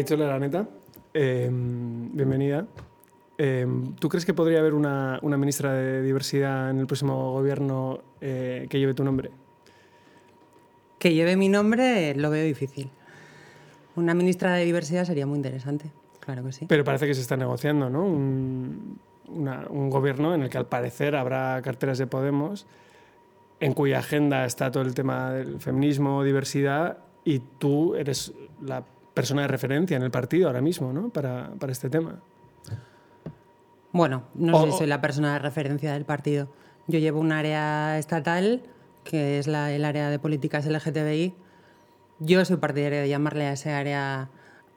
Aichola Araneta, eh, bienvenida. Eh, ¿Tú crees que podría haber una, una, ministra de diversidad en el próximo gobierno eh, que lleve tu nombre? Que lleve mi nombre lo veo difícil. Una ministra de diversidad sería muy interesante, claro que sí. Pero parece que se está negociando, ¿no? Un, una, un gobierno en el que al parecer habrá carteras de Podemos, en cuya agenda está todo el tema del feminismo, diversidad, y tú eres la persona de referencia en el partido ahora mismo, ¿no? Para, para este tema. Bueno, no o, sé si soy la persona de referencia del partido. Yo llevo un área estatal, que es la, el área de políticas LGTBI. Yo soy partidaria de llamarle a ese área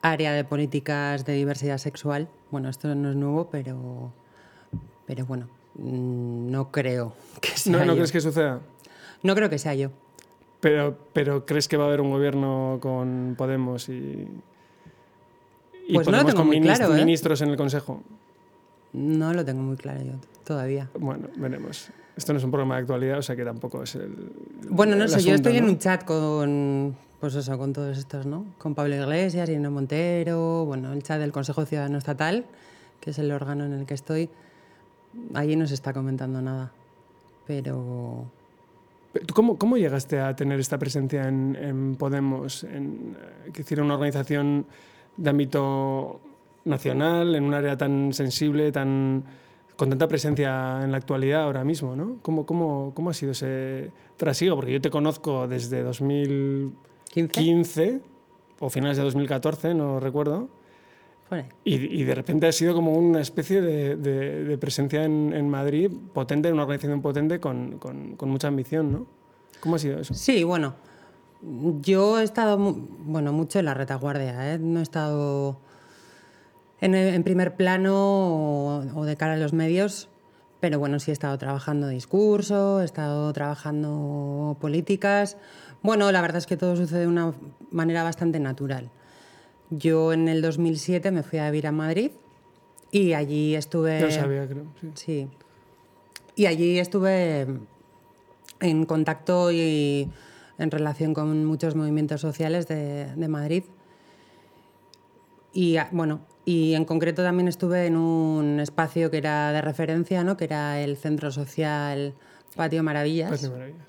área de políticas de diversidad sexual. Bueno, esto no es nuevo, pero, pero bueno, mm, no creo que sea ¿No, ¿no yo. crees que suceda? No creo que sea yo. Pero, pero ¿crees que va a haber un gobierno con Podemos y, y Pues no lo Podemos tengo con muy claro, ¿eh? ministros en el Consejo? No lo tengo muy claro yo todavía. Bueno, veremos. Esto no es un programa de actualidad, o sea que tampoco es el. Bueno, no el sé, yo asunto, estoy en ¿no? un chat con, pues eso, con todos estos, ¿no? Con Pablo Iglesias, Irene Montero, bueno, el chat del Consejo Ciudadano Estatal, que es el órgano en el que estoy. Allí no se está comentando nada, pero ¿Tú cómo, cómo llegaste a tener esta presencia en, en Podemos? En, eh, que decir, una organización de ámbito nacional, en un área tan sensible, tan con tanta presencia en la actualidad ahora mismo, ¿no? ¿Cómo, cómo, cómo ha sido ese trasiego? Porque yo te conozco desde 2015 15. o finales de 2014, no recuerdo. Y, y de repente ha sido como una especie de, de- de presencia en, en Madrid potente, una organización potente con, con- con mucha ambición, ¿no? ¿Cómo ha sido eso? Sí, bueno, yo he estado, bueno, mucho en la retaguardia, ¿eh? No he estado en, en primer plano o, o de cara a los medios, pero bueno, sí he estado trabajando discurso, he estado trabajando políticas. Bueno, la verdad es que todo sucede de una manera bastante natural. Yo en el 2007 me fui a vivir a Madrid y allí estuve... Yo sabía, creo. sí. Sí. Y allí estuve en contacto y en relación con muchos movimientos sociales de, de Madrid. Y ah, bueno, y en concreto también estuve en un espacio que era de referencia, ¿no? que era el Centro Social Patio Maravillas. De maravillas.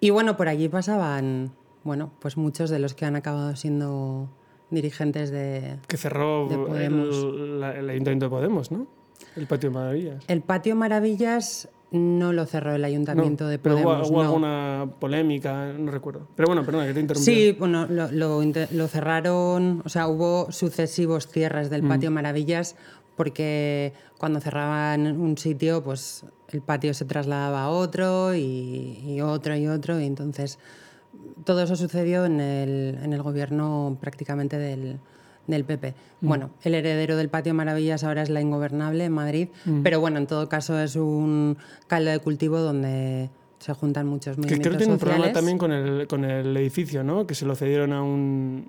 Y bueno, por allí pasaban, bueno, pues muchos de los que han acabado siendo dirigentes de... Que cerró De Podemos. el, la- el Ayuntamiento de Podemos, ¿no? El Patio Maravillas. El Patio Maravillas no lo cerró el Ayuntamiento No, de pero Podemos. hubo, hubo no. alguna polémica, no recuerdo. Pero bueno, perdona, que te interrumpí. Sí, bueno, lo, lo lo cerraron, o sea, hubo sucesivos cierres Mm. del Patio Maravillas porque cuando cerraban un sitio, pues el patio se trasladaba a otro y, y otro y otro, y entonces todo eso sucedió en el, en el gobierno prácticamente del, del PP. Mm. Bueno, el heredero del Patio Maravillas ahora es la Ingobernable en Madrid, Mm. pero bueno, en todo caso es un caldo de cultivo donde se juntan muchos Que movimientos creo que tiene un problema también con el, con el edificio, ¿no? Que se lo cedieron a un,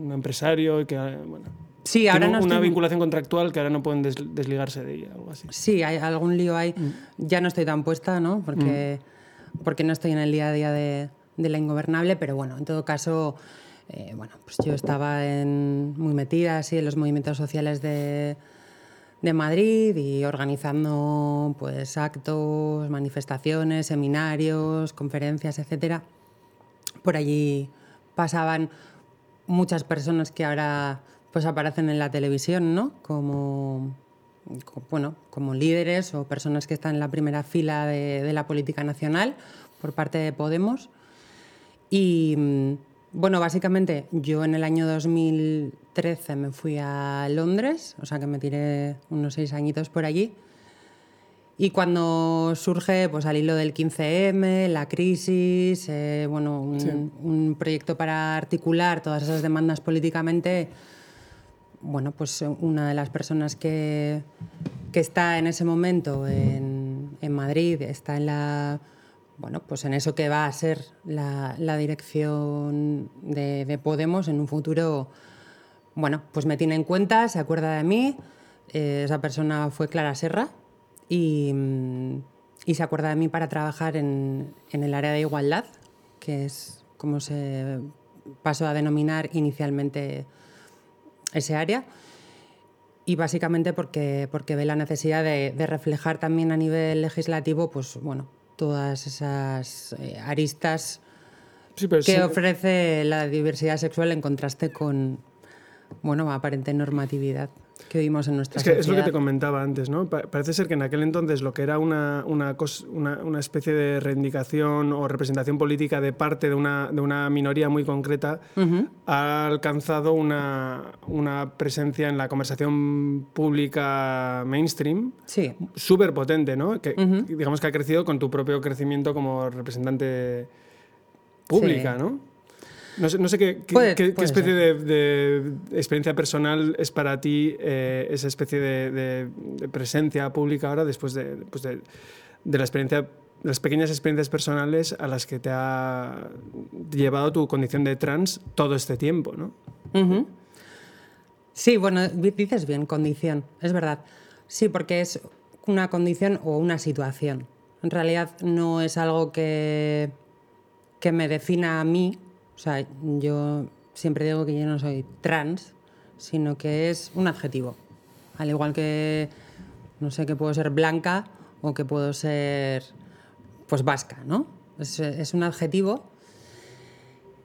un empresario y que, bueno, Sí, ahora no una estoy- vinculación contractual que ahora no pueden des- desligarse de ella, algo así. Sí, hay algún lío ahí. Ya no estoy tan puesta, ¿no? Porque, porque no estoy en el día a día de, de la ingobernable, pero bueno, en todo caso, eh, bueno, pues yo estaba en- muy metida así en los movimientos sociales de, de Madrid y organizando pues actos, manifestaciones, seminarios, conferencias, etcétera. Por allí pasaban muchas personas que ahora pues aparecen en la televisión, ¿no? Como, co- bueno, como líderes o personas que están en la primera fila de, de la política nacional por parte de Podemos. Y mm, bueno, básicamente yo en el año 2013 me fui a Londres, o sea que me tiré unos seis añitos por allí. Y cuando surge, pues al hilo del 15M, la crisis, eh, bueno, un, un proyecto para articular todas esas demandas políticamente, bueno, pues una de las personas que, que está en ese momento en, en Madrid, está en la, bueno, pues en eso que va a ser la, dirección de, de Podemos en un futuro, bueno, pues me tiene en cuenta, se acuerda de mí, eh, esa persona fue Clara Serra y, mm, y se acuerda de mí para trabajar en, en el área de igualdad, que es como se pasó a denominar inicialmente ese área. Y básicamente porque, porque ve la necesidad de, de, reflejar también a nivel legislativo pues, bueno, todas esas eh, aristas sí, que sí. ofrece la diversidad sexual en contraste con bueno, aparente normatividad que vivimos en nuestra es que sociedad. Es lo que te comentaba antes, ¿no? Parece ser que en aquel entonces lo que era una, una, una, una especie de reivindicación o representación política de parte de una, de una minoría muy concreta uh -huh. ha alcanzado una, una, presencia en la conversación pública mainstream sí. súper potente, ¿no? Que, uh -huh. Digamos que ha crecido con tu propio crecimiento como representante pública, sí. ¿no? No sé, no sé qué, qué, puede, qué, puede especie de, de, experiencia personal es para ti eh, esa especie de, de, presencia pública ahora después de, pues de, la experiencia, las pequeñas experiencias personales a las que te ha llevado tu condición de trans todo este tiempo, ¿no? Uh -huh. Sí, bueno, dices bien, condición, es verdad. Sí, porque es una condición o una situación. En realidad no es algo que, que me defina a mí, o sea, yo siempre digo que yo no soy trans, sino que es un adjetivo. Al igual que, no sé, que puedo ser blanca o que puedo ser, pues, vasca, ¿no? Es, un adjetivo.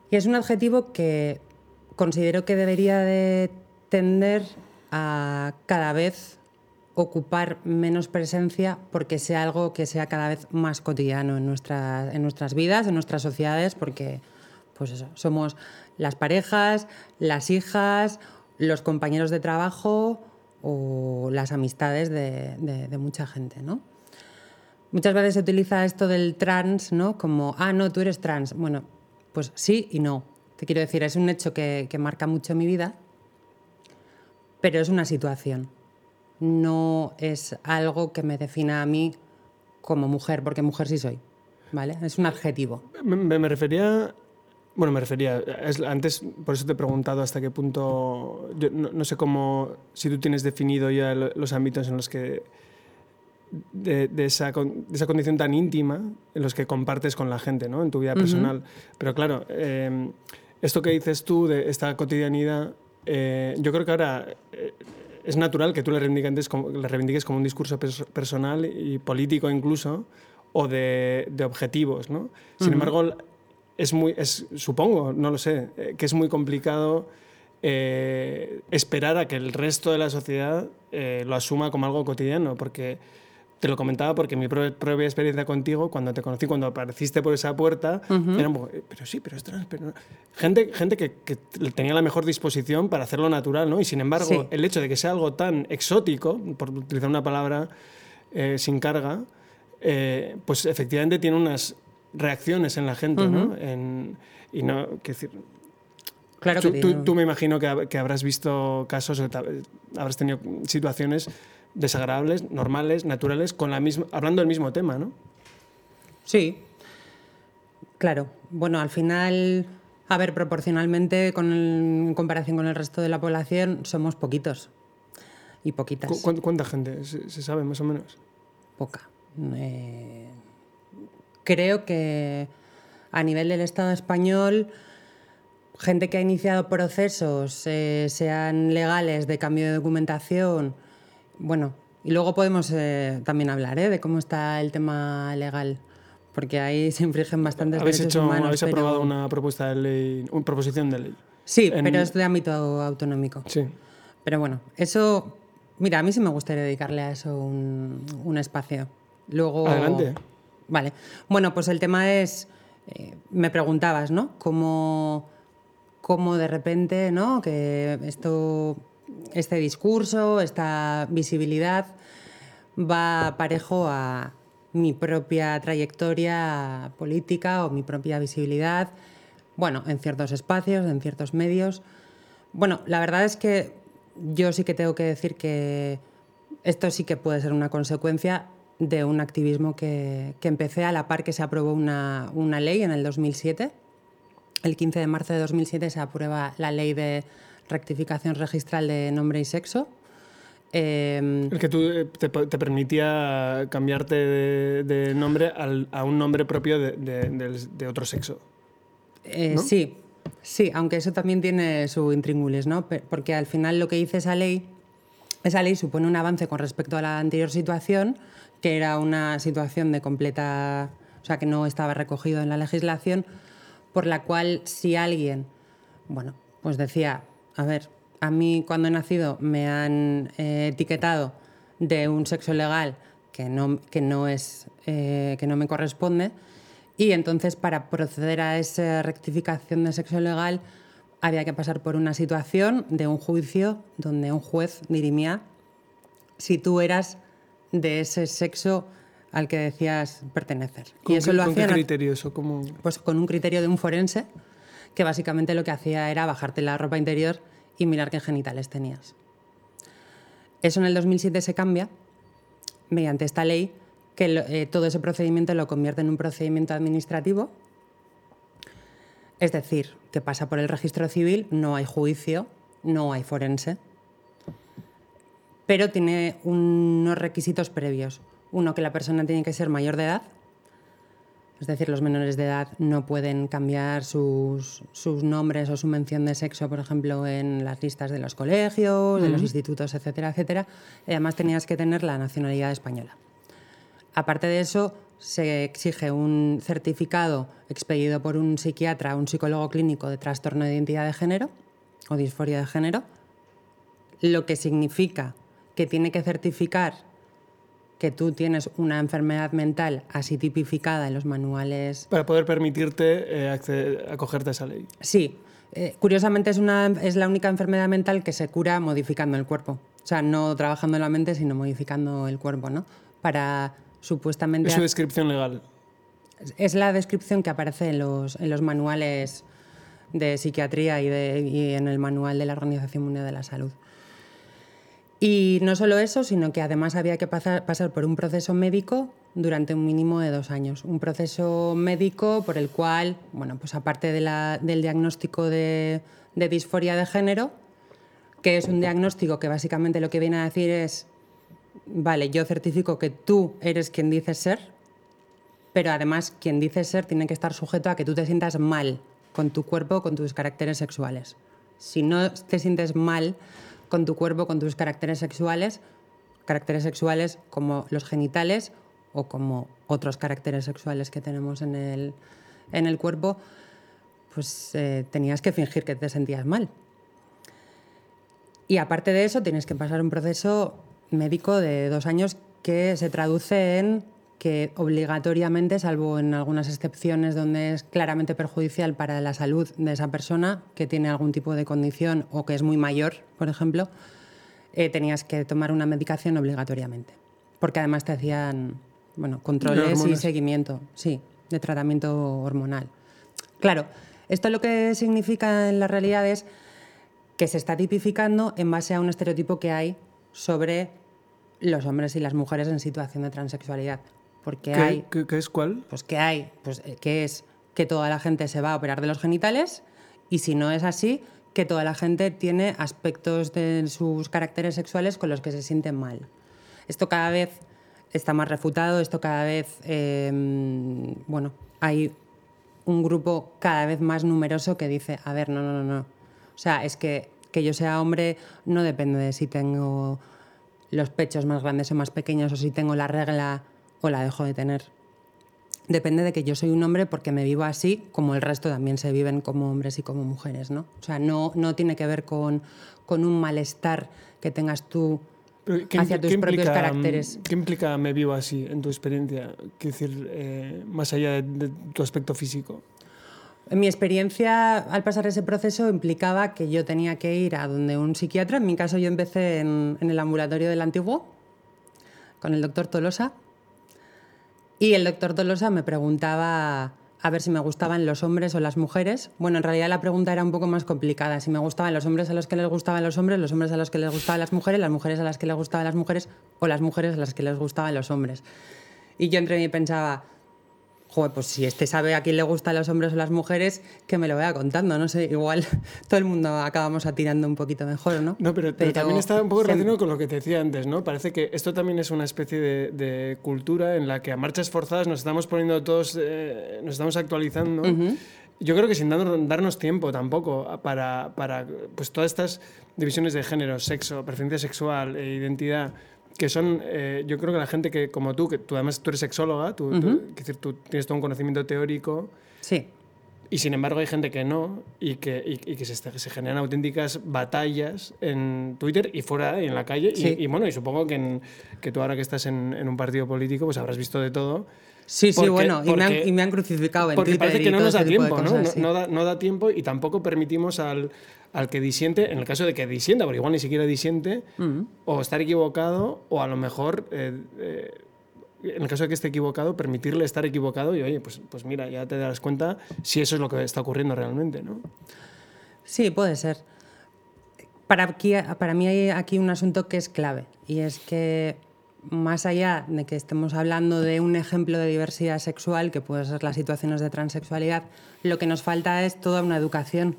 Y es un adjetivo que considero que debería de tender a cada vez ocupar menos presencia porque sea algo que sea cada vez más cotidiano en, nuestra, en nuestras vidas, en nuestras sociedades, porque pues eso, somos las parejas, las hijas, los compañeros de trabajo o las amistades de, mucha gente, ¿no? Muchas veces se utiliza esto del trans, ¿no? Como, ah, no, tú eres trans. Bueno, pues sí y no. Te quiero decir, es un hecho que, marca mucho mi vida, pero es una situación. No es algo que me defina a mí como mujer, porque mujer sí soy, ¿vale? Es un adjetivo. Me refería bueno, me refería, es, antes por eso te he preguntado hasta qué punto, yo no, no, sé cómo, si tú tienes definido ya los ámbitos en los que, de, de, esa, de esa condición tan íntima, en los que compartes con la gente, ¿no? En tu vida personal. Uh -huh. Pero claro, eh, esto que dices tú de esta cotidianidad, eh, yo creo que ahora eh, es natural que tú le reivindiques, como, le reivindiques como un discurso pers personal y político incluso, o de, de objetivos, ¿no? Sin uh -huh. embargo, es muy, es, supongo, no lo sé, eh, que es muy complicado eh, esperar a que el resto de la sociedad eh, lo asuma como algo cotidiano, porque te lo comentaba porque mi propia experiencia contigo, cuando te conocí, cuando apareciste por esa puerta, uh -huh. era un poco, pero sí, pero es trans, pero... Gente, gente que, que, tenía la mejor disposición para hacerlo natural, ¿no? Y sin embargo, sí. el hecho de que sea algo tan exótico, por utilizar una palabra eh, sin carga, eh, pues efectivamente tiene unas reacciones en la gente, uh -huh. ¿no? En, y no, que decir, Claro tú, que tú, tú, me imagino que, que, habrás visto casos, habrás tenido situaciones desagradables, normales, naturales, con la misma, hablando del mismo tema, ¿no? Sí, claro. Bueno, al final, a ver, proporcionalmente, con el, en comparación con el resto de la población, somos poquitos y poquitas. ¿Cu ¿Cuánta gente se, se, sabe más o menos? Poca. Eh, creo que a nivel del Estado español gente que ha iniciado procesos, eh, sean legales, de cambio de documentación, bueno, y luego podemos eh, también hablar ¿eh? de cómo está el tema legal, porque ahí se infringen bastantes ¿Habéis derechos hecho, humanos. ¿Habéis pero... aprobado una propuesta de ley, una proposición de ley? Sí, en... pero es de ámbito autonómico. Sí. Pero bueno, eso, mira, a mí sí me gustaría dedicarle a eso un, un espacio. Luego... Adelante. Vale. Bueno, pues el tema es, eh, me preguntabas, ¿no? ¿Cómo cómo de repente, ¿no? Que esto, este discurso, esta visibilidad va parejo a mi propia trayectoria política o mi propia visibilidad, bueno, en ciertos espacios, en ciertos medios. Bueno, la verdad es que yo sí que tengo que decir que esto sí que puede ser una consecuencia de un activismo que, que empecé a la par que se aprobó una, una ley en el 2007 el 15 de marzo de 2007 se aprueba la ley de rectificación registral de nombre y sexo. Eh, el que tú eh, te, te permitía cambiarte de, de nombre al, a un nombre propio de, de, de otro sexo. Eh, ¿no? Sí, Sí, aunque eso también tiene su intríngulis, ¿no? Porque al final lo que dice esa ley, esa ley supone un avance con respecto a la anterior situación, que era una situación de completa, o sea, que no estaba recogido en la legislación, por la cual si alguien, bueno, pues decía, a ver, a mí cuando he nacido me han eh, etiquetado de un sexo legal que no, que no, es, eh, que no me corresponde, y entonces para proceder a esa rectificación de sexo legal había que pasar por una situación de un juicio donde un juez dirimía si tú eras de ese sexo al que decías pertenecer. ¿Con y eso qué, lo hacían, criterio eso? Pues con un criterio de un forense que básicamente lo que hacía era bajarte la ropa interior y mirar qué genitales tenías. Eso en el 2007 se cambia mediante esta ley que eh, todo ese procedimiento lo convierte en un procedimiento administrativo. Es decir, que pasa por el registro civil, no hay juicio, no hay forense, pero tiene unos requisitos previos. Uno, que la persona tiene que ser mayor de edad, es decir, los menores de edad no pueden cambiar sus, nombres o su mención de sexo, por ejemplo, en las listas de los colegios, de los institutos, etcétera, etcétera. Y además tenías que tener la nacionalidad española. Aparte de eso, se exige un certificado expedido por un psiquiatra o un psicólogo clínico de trastorno de identidad de género o disforia de género, lo que significa que tiene que certificar que tú tienes una enfermedad mental así tipificada en los manuales. Para poder permitirte eh, acogerte a esa ley. Sí. Eh, curiosamente es, una, es la única enfermedad mental que se cura modificando el cuerpo. O sea, no trabajando en la mente, sino modificando el cuerpo, ¿no? Para supuestamente... Es su descripción legal. Es la descripción que aparece en los, en los manuales de psiquiatría y, de, y en el manual de la Organización Mundial de la Salud. Y no solo eso, sino que además había que pasar, por un proceso médico durante un mínimo de dos años. Un proceso médico por el cual, bueno, pues aparte del diagnóstico de, disforia de género, que es un diagnóstico que básicamente lo que viene a decir es, vale, yo certifico que tú eres quien dices ser, pero además quien dices ser tiene que estar sujeto a que tú te sientas mal con tu cuerpo, con tus caracteres sexuales. Si no te sientes mal con tu cuerpo, con tus caracteres sexuales, caracteres sexuales como los genitales o como otros caracteres sexuales que tenemos en el, en el cuerpo, pues eh, tenías que fingir que te sentías mal. Y aparte de eso, tienes que pasar un proceso médico de dos años que se traduce en que obligatoriamente, salvo en algunas excepciones donde es claramente perjudicial para la salud de esa persona que tiene algún tipo de condición o que es muy mayor, por ejemplo, eh, tenías que tomar una medicación obligatoriamente. Porque además te hacían bueno, controles y seguimiento, sí, de tratamiento hormonal. Claro, esto lo que significa en la realidad es que se está tipificando en base a un estereotipo que hay sobre los hombres y las mujeres en situación de transexualidad. Porque ¿Qué, hay. ¿qué, es cuál? Pues que hay, pues eh, que es que toda la gente se va a operar de los genitales y si no es así, que toda la gente tiene aspectos de sus caracteres sexuales con los que se sienten mal. Esto cada vez está más refutado, esto cada vez, em, bueno, hay un grupo cada vez más numeroso que dice, a ver, no, no, no, no. O sea, es que que yo sea hombre no depende de si tengo los pechos más grandes o más pequeños o si tengo la regla o la dejo de tener. Depende de que yo soy un hombre porque me vivo así, como el resto también se viven como hombres y como mujeres, ¿no? O sea, no, no tiene que ver con, con un malestar que tengas tú hacia tus propios caracteres. ¿Qué implica me vivo así en tu experiencia? Quiero decir, eh, más allá de, tu aspecto físico. Mi experiencia, al pasar ese proceso, implicaba que yo tenía que ir a donde un psiquiatra. En mi caso, yo empecé en, en el ambulatorio del Antiguo, con el doctor Tolosa, y el doctor Tolosa me preguntaba a ver si me gustaban los hombres o las mujeres. Bueno, en realidad la pregunta era un poco más complicada. Si me gustaban los hombres a los que les gustaban los hombres, los hombres a los que les gustaban las mujeres, las mujeres a las que les gustaban las mujeres o las mujeres a las que les gustaban los hombres. Y yo entre mí pensaba, joder, pues si este sabe a quién le gustan los hombres o las mujeres, que me lo vaya contando, no sé, igual todo el mundo acabamos atirando un poquito mejor, ¿no? No, pero, también está un poco relacionado con lo que te decía antes, ¿no? Parece que esto también es una especie de, cultura en la que a marchas forzadas nos estamos poniendo todos, eh, nos estamos actualizando. yo creo que sin darnos tiempo tampoco para, para pues todas estas divisiones de género, sexo, preferencia sexual e identidad, que son, eh, yo creo que la gente que, como tú, que tú además tú eres sexóloga, tú, decir, tú tienes todo un conocimiento teórico. Sí. Y sin embargo hay gente que no y que, y, que se, se, generan auténticas batallas en Twitter y fuera y en la calle. Y, bueno, y supongo que, que tú ahora que estás en, en, un partido político pues habrás visto de todo. Sí, sí, bueno, y, me han, y, me han, crucificado en porque Twitter. Porque parece que no nos da tiempo, ¿no? No, da, no, da, tiempo y tampoco permitimos al, al, que disiente, en el caso de que disienta, porque igual ni siquiera disiente, mm. o estar equivocado, o a lo mejor, eh, eh, en el caso de que esté equivocado, permitirle estar equivocado y, oye, pues, pues mira, ya te das cuenta si eso es lo que está ocurriendo realmente, ¿no? Sí, puede ser. Para, aquí, para mí hay aquí un asunto que es clave, y es que más allá de que estemos hablando de un ejemplo de diversidad sexual, que puede ser las situaciones de transexualidad, lo que nos falta es toda una educación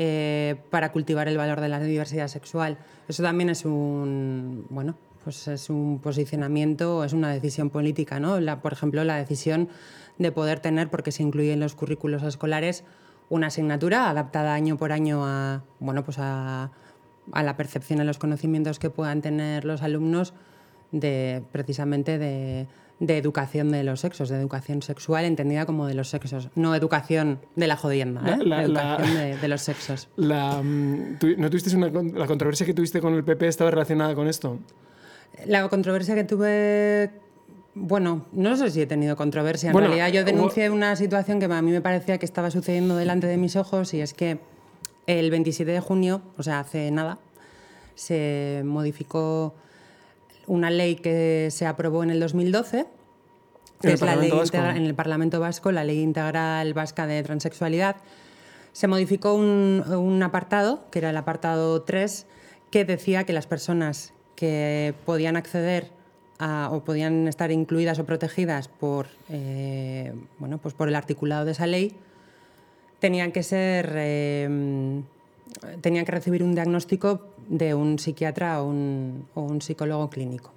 eh, para cultivar el valor de la diversidad sexual. Eso también es un, bueno, pues es un posicionamiento, es una decisión política, ¿no? por ejemplo, la decisión de poder tener, porque se incluye en los currículos escolares, una asignatura adaptada año por año a, bueno, pues a, a la percepción y los conocimientos que puedan tener los alumnos de precisamente de, educación de los sexos, de educación sexual entendida como de los sexos, no educación de la jodienda, ¿eh? educación de, los sexos. La, mm, ¿No tuviste una, la controversia que tuviste con el PP estaba relacionada con esto? La controversia que tuve, bueno, no sé si he tenido controversia. En realidad yo denuncié una situación que a mí me parecía que estaba sucediendo delante de mis ojos y es que el 27 de junio, o sea, hace nada, se modificó una ley que se aprobó en el 2012, que es la ley en el Parlamento Vasco, la Ley Integral Vasca de Transexualidad. Se modificó un, apartado, que era el apartado 3, que decía que las personas que podían acceder o podían estar incluidas o protegidas por, eh, bueno, pues por el articulado de esa ley, tenían que ser eh, tenían que recibir un diagnóstico de un psiquiatra o un, psicólogo clínico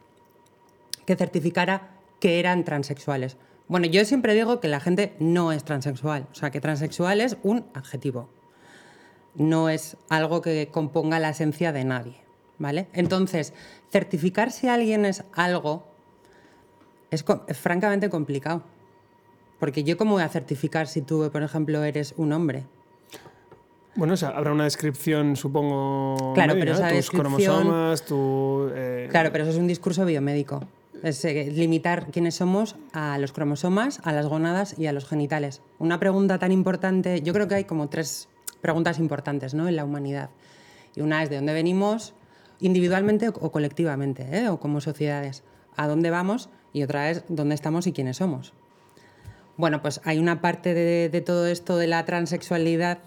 que certificara que eran transexuales. Bueno, yo siempre digo que la gente no es transexual, o sea, que transexual es un adjetivo, no es algo que componga la esencia de nadie, ¿vale? Entonces, certificar si alguien es algo es, es francamente complicado, porque yo cómo voy a certificar si tú, por ejemplo, eres un hombre, bueno, o sea, habrá una descripción, supongo. Claro, pero esa tus cromosomas, tu. Eh, claro, pero eso es un discurso biomédico. Es eh, limitar quiénes somos a los cromosomas, a las gónadas y a los genitales. Una pregunta tan importante, yo creo que hay como tres preguntas importantes ¿no? en la humanidad. Y una es de dónde venimos, individualmente o colectivamente, ¿eh? o como sociedades. ¿A dónde vamos? Y otra es dónde estamos y quiénes somos. Bueno, pues hay una parte de, de todo esto de la transexualidad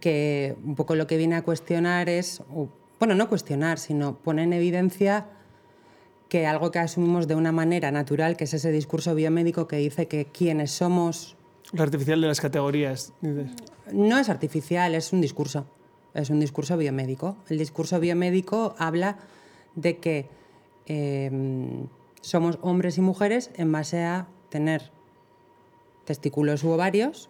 que un poco lo que viene a cuestionar es, bueno, no cuestionar, sino poner en evidencia que algo que asumimos de una manera natural, que es ese discurso biomédico que dice que quienes somos... Lo artificial de las categorías. No es artificial, es un discurso. Es un discurso biomédico. El discurso biomédico habla de que em, somos hombres y mujeres en base a tener testículos u ovarios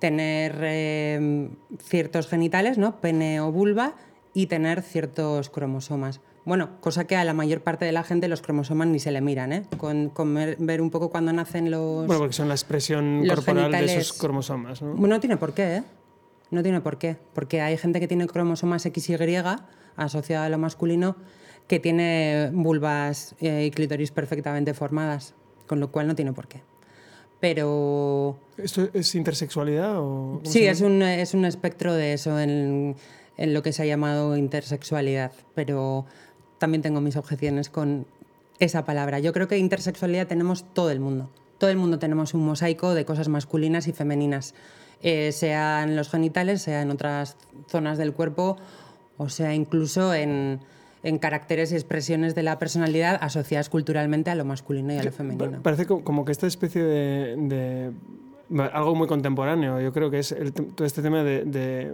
tener em, ciertos genitales, ¿no? pene o vulva, y tener ciertos cromosomas. Bueno, cosa que a la mayor parte de la gente los cromosomas ni se le miran, ¿eh? Con, ver, un poco cuando nacen los. Bueno, porque son la expresión corporal de esos cromosomas, ¿no? Bueno, no tiene por qué, ¿eh? No tiene por qué. Porque hay gente que tiene cromosomas XY asociada a lo masculino que tiene vulvas eh, y clítoris perfectamente formadas, con lo cual no tiene por qué pero... ¿Esto es intersexualidad o...? Sí, es un, es un espectro de eso en, en lo que se ha llamado intersexualidad, pero también tengo mis objeciones con esa palabra. Yo creo que intersexualidad tenemos todo el mundo. Todo el mundo tenemos un mosaico de cosas masculinas y femeninas, eh, sea en los genitales, sea en otras zonas del cuerpo, o sea incluso en, en caracteres y expresiones de la personalidad asociadas culturalmente a lo masculino y a lo femenino. Parece como que esta especie de, algo muy contemporáneo, yo creo que es todo este tema de,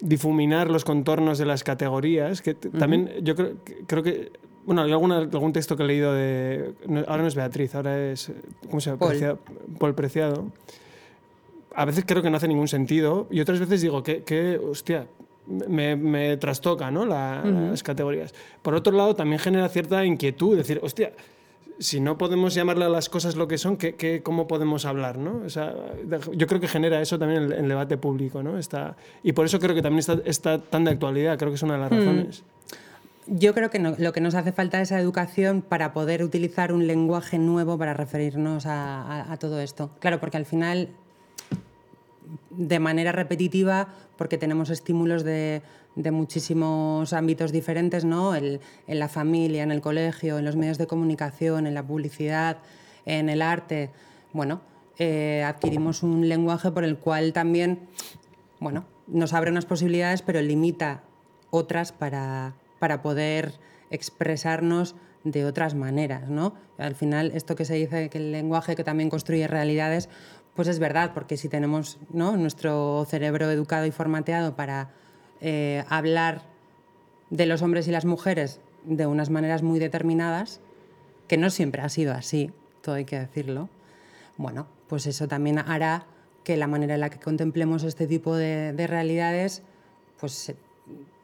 difuminar los contornos de las categorías, que también yo creo, creo que bueno, hay alguna, algún texto que he leído de. ahora no es Beatriz, ahora es. ¿Cómo se llama? Paul. Preciado, Paul Preciado a veces creo que no hace ningún sentido y otras veces digo que, que hostia, me, me trastoca ¿no? las categorías. Por otro lado, también genera cierta inquietud, decir, hostia, si no podemos llamarle a las cosas lo que son, ¿qué, qué cómo podemos hablar? ¿no? O sea, yo creo que genera eso también el, el, debate público. ¿no? Está, y por eso creo que también está, está tan de actualidad, creo que es una de las razones. Yo creo que no, lo que nos hace falta es educación para poder utilizar un lenguaje nuevo para referirnos a, a, a todo esto. Claro, porque al final de manera repetitiva porque tenemos estímulos de, de muchísimos ámbitos diferentes, ¿no? El, en la familia, en el colegio, en los medios de comunicación, en la publicidad, en el arte. Bueno, eh, adquirimos un lenguaje por el cual también, bueno, nos abre unas posibilidades, pero limita otras para, para poder expresarnos de otras maneras, ¿no? Al final, esto que se dice que el lenguaje que también construye realidades, pues es verdad, porque si tenemos ¿no? nuestro cerebro educado y formateado para eh, hablar de los hombres y las mujeres de unas maneras muy determinadas, que no siempre ha sido así, todo hay que decirlo, bueno, pues eso también hará que la manera en la que contemplemos este tipo de, de realidades pues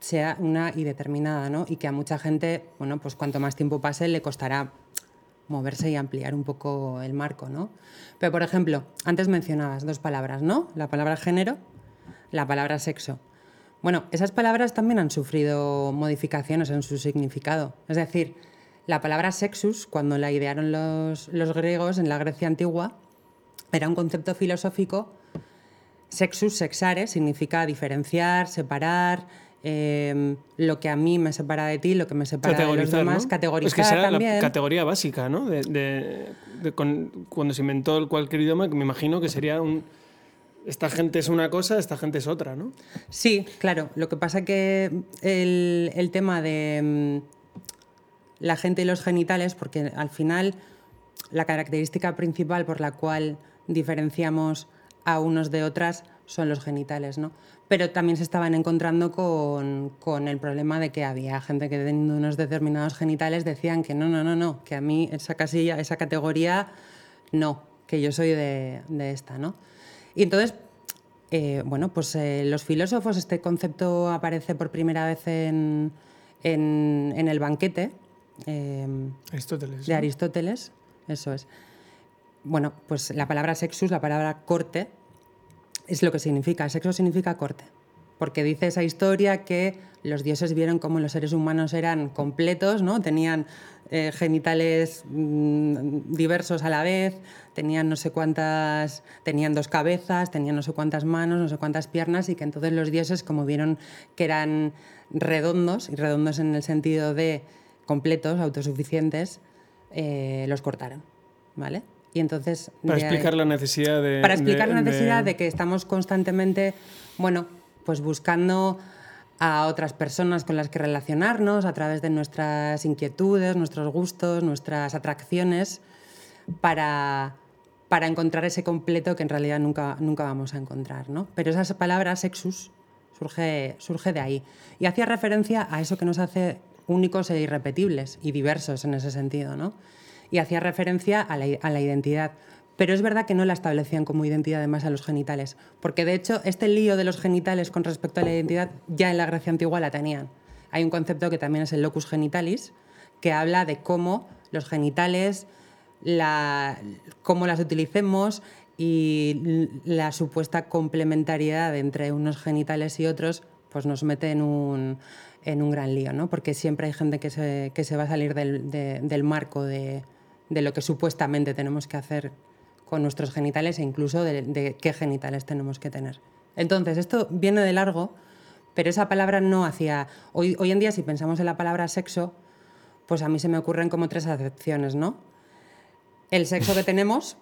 sea una y determinada, ¿no? Y que a mucha gente, bueno, pues cuanto más tiempo pase le costará moverse y ampliar un poco el marco, ¿no? Pero, por ejemplo, antes mencionabas dos palabras, ¿no? La palabra género, la palabra sexo. Bueno, esas palabras también han sufrido modificaciones en su significado. Es decir, la palabra sexus, cuando la idearon los, los griegos en la Grecia antigua, era un concepto filosófico. Sexus, sexare, significa diferenciar, separar, eh, lo que a mí me separa de ti, lo que me separa de los demás, ¿no? categorizar es que será también. la categoría básica, ¿no? De, de, de con, cuando se inventó cualquier idioma, me imagino que sería un... Esta gente es una cosa, esta gente es otra, ¿no? Sí, claro. Lo que pasa que el, el tema de mm, la gente y los genitales, porque al final la característica principal por la cual diferenciamos a unos de otras son los genitales, ¿no? Pero también se estaban encontrando con, con, el problema de que había gente que teniendo unos determinados genitales decían que no, no, no, no, que a mí esa casilla, esa categoría, no, que yo soy de, de esta, ¿no? Y entonces, eh, bueno, pues eh, los filósofos, este concepto aparece por primera vez en, en, en el banquete eh, Aristóteles, de. Aristóteles, eso es. Bueno, pues la palabra sexus, la palabra corte, es lo que significa. Sexo significa corte. Porque dice esa historia que los dioses vieron cómo los seres humanos eran completos, ¿no? Tenían eh, genitales mmm, diversos a la vez, tenían no sé cuántas, tenían dos cabezas, tenían no sé cuántas manos, no sé cuántas piernas, y que entonces los dioses, como vieron que eran redondos, y redondos en el sentido de completos, autosuficientes, eh, los cortaron, ¿vale? Y entonces, para explicar la necesidad de... Para explicar de, la necesidad de... de, que estamos constantemente, bueno, pues buscando a otras personas con las que relacionarnos a través de nuestras inquietudes, nuestros gustos, nuestras atracciones, para, para encontrar ese completo que en realidad nunca, nunca vamos a encontrar. ¿no? Pero esa palabra sexus surge, surge de ahí. Y hacía referencia a eso que nos hace únicos e irrepetibles y diversos en ese sentido. ¿no? Y hacía referencia a la, a la, identidad. Pero es verdad que no la establecían como identidad además a los genitales, porque de hecho este lío de los genitales con respecto a la identidad ya en la Grecia antigua la tenían. Hay un concepto que también es el locus genitalis, que habla de cómo los genitales, la, cómo las utilicemos y la supuesta complementariedad entre unos genitales y otros, pues nos mete en un, en un gran lío, ¿no? porque siempre hay gente que se, que se va a salir del, de, del marco de, de lo que supuestamente tenemos que hacer con nuestros genitales e incluso de, de, qué genitales tenemos que tener. Entonces, esto viene de largo, pero esa palabra no hacía... Hoy, hoy en día, si pensamos en la palabra sexo, pues a mí se me ocurren como tres acepciones, ¿no? El sexo que tenemos,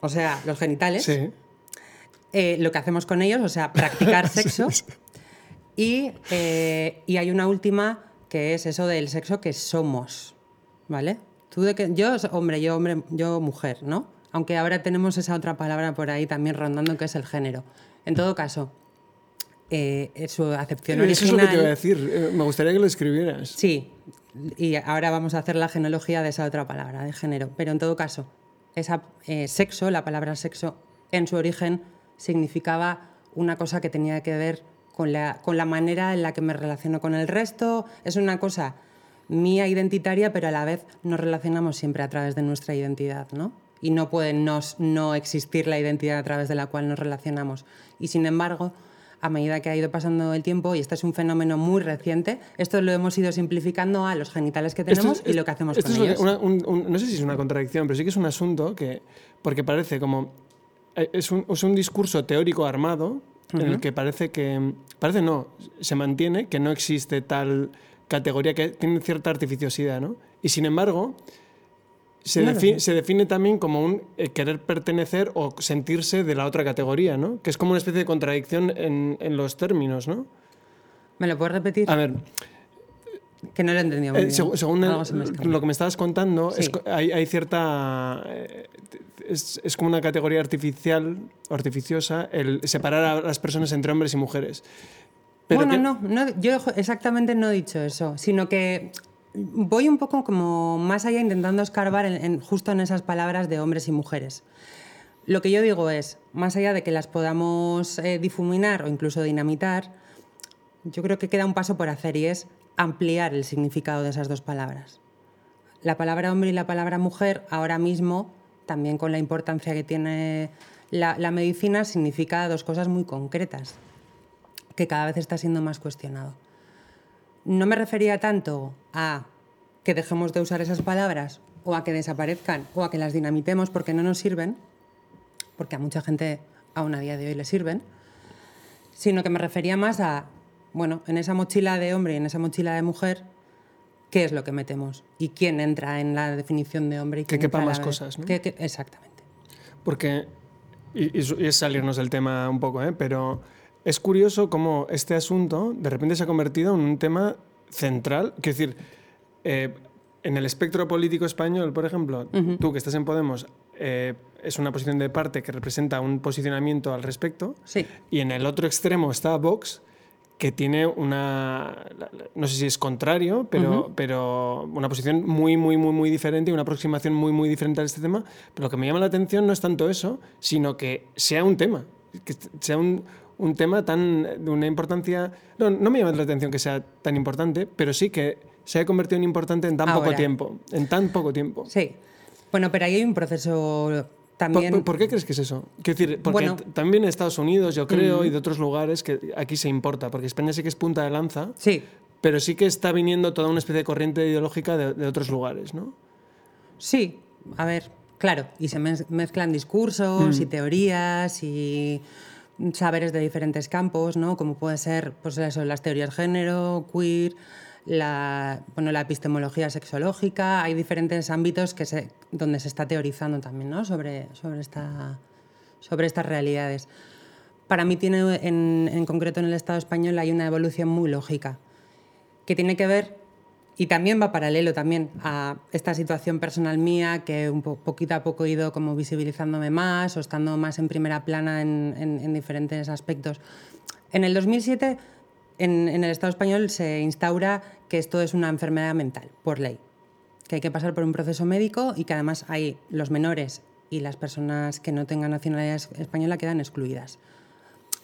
o sea, los genitales, sí. eh, lo que hacemos con ellos, o sea, practicar sexo, y, eh, y hay una última que es eso del sexo que somos, ¿vale? Tú de que yo hombre, yo hombre, yo mujer, ¿no? Aunque ahora tenemos esa otra palabra por ahí también rondando que es el género. En todo caso, eh, su acepción Eso original. es lo que te iba a decir. Eh, me gustaría que lo escribieras. Sí. Y ahora vamos a hacer la genealogía de esa otra palabra, de género. Pero en todo caso, esa eh, sexo, la palabra sexo, en su origen significaba una cosa que tenía que ver con la, con la manera en la que me relaciono con el resto. Es una cosa mía identitaria, pero a la vez nos relacionamos siempre a través de nuestra identidad, ¿no? Y no puede no, no existir la identidad a través de la cual nos relacionamos. Y sin embargo, a medida que ha ido pasando el tiempo, y este es un fenómeno muy reciente, esto lo hemos ido simplificando a los genitales que tenemos y lo que hacemos con ellos. no sé si es una contradicción, pero sí que es un asunto que, porque parece como, eh, es un, es un discurso teórico armado en el que parece que, parece no, se mantiene que no existe tal categoría que tiene cierta artificiosidad, ¿no? Y sin embargo, se, define, también como un eh, querer pertenecer o sentirse de la otra categoría, ¿no? Que es como una especie de contradicción en, los términos, ¿no? ¿Me lo puedes repetir? A ver. Que no lo he entendido muy eh, bien. Según lo que me estabas contando, hay, cierta... Eh, es, es, como una categoría artificial, artificiosa, el separar a las personas entre hombres y mujeres bueno, no, no, yo exactamente no he dicho eso, sino que voy un poco como más allá intentando escarbar en, justo en esas palabras de hombres y mujeres. Lo que yo digo es, más allá de que las podamos eh, difuminar o incluso dinamitar, yo creo que queda un paso por hacer y es ampliar el significado de esas dos palabras. La palabra hombre y la palabra mujer ahora mismo, también con la importancia que tiene la medicina, significa dos cosas muy concretas que cada vez está siendo más cuestionado. No me refería tanto a que dejemos de usar esas palabras o a que desaparezcan o a que las dinamitemos porque no nos sirven, porque a mucha gente aún a día de hoy le sirven, sino que me refería más a, bueno, en esa mochila de hombre y en esa mochila de mujer, ¿qué es lo que metemos? ¿Y quién entra en la definición de hombre? Y que quepa más cosas, ¿no? exactamente. Porque, y, y, es salirnos del tema un poco, ¿eh? pero es curioso cómo este asunto de repente se ha convertido en un tema central. Quiero decir, eh, en el espectro político español, por ejemplo, tú que estás en Podemos, eh, es una posición de parte que representa un posicionamiento al respecto. Sí. Y en el otro extremo está Vox, que tiene una, no sé si es contrario, pero, pero una posición muy, muy, muy, muy diferente y una aproximación muy, muy diferente a este tema. Pero lo que me llama la atención no es tanto eso, sino que sea un tema, que sea un, un tema tan de una importancia... No, no me llama la atención que sea tan importante, pero sí que se ha convertido en importante en tan poco tiempo. En tan poco tiempo. Sí. Bueno, pero ahí hay un proceso también... ¿Por, qué crees que es eso? Quiero decir, porque también en Estados Unidos, yo creo, y de otros lugares, que aquí se importa, porque España sí que es punta de lanza, sí. pero sí que está viniendo toda una especie de corriente ideológica de, otros lugares, ¿no? Sí, a ver, claro, y se mezclan discursos y teorías y saberes de diferentes campos, ¿no? como puede ser pues eso, las teorías de género, queer, la, bueno, la epistemología sexológica, hay diferentes ámbitos que se, donde se está teorizando también ¿no? sobre, sobre, esta, sobre estas realidades. Para mí tiene en, en concreto en el Estado español hay una evolución muy lógica, que tiene que ver y también va paralelo también a esta situación personal mía que un poquito a poco he ido como visibilizándome más o estando más en primera plana en, diferentes aspectos. En el 2007, en, el Estado español se instaura que esto es una enfermedad mental, por ley, que hay que pasar por un proceso médico y que además hay los menores y las personas que no tengan nacionalidad española quedan excluidas.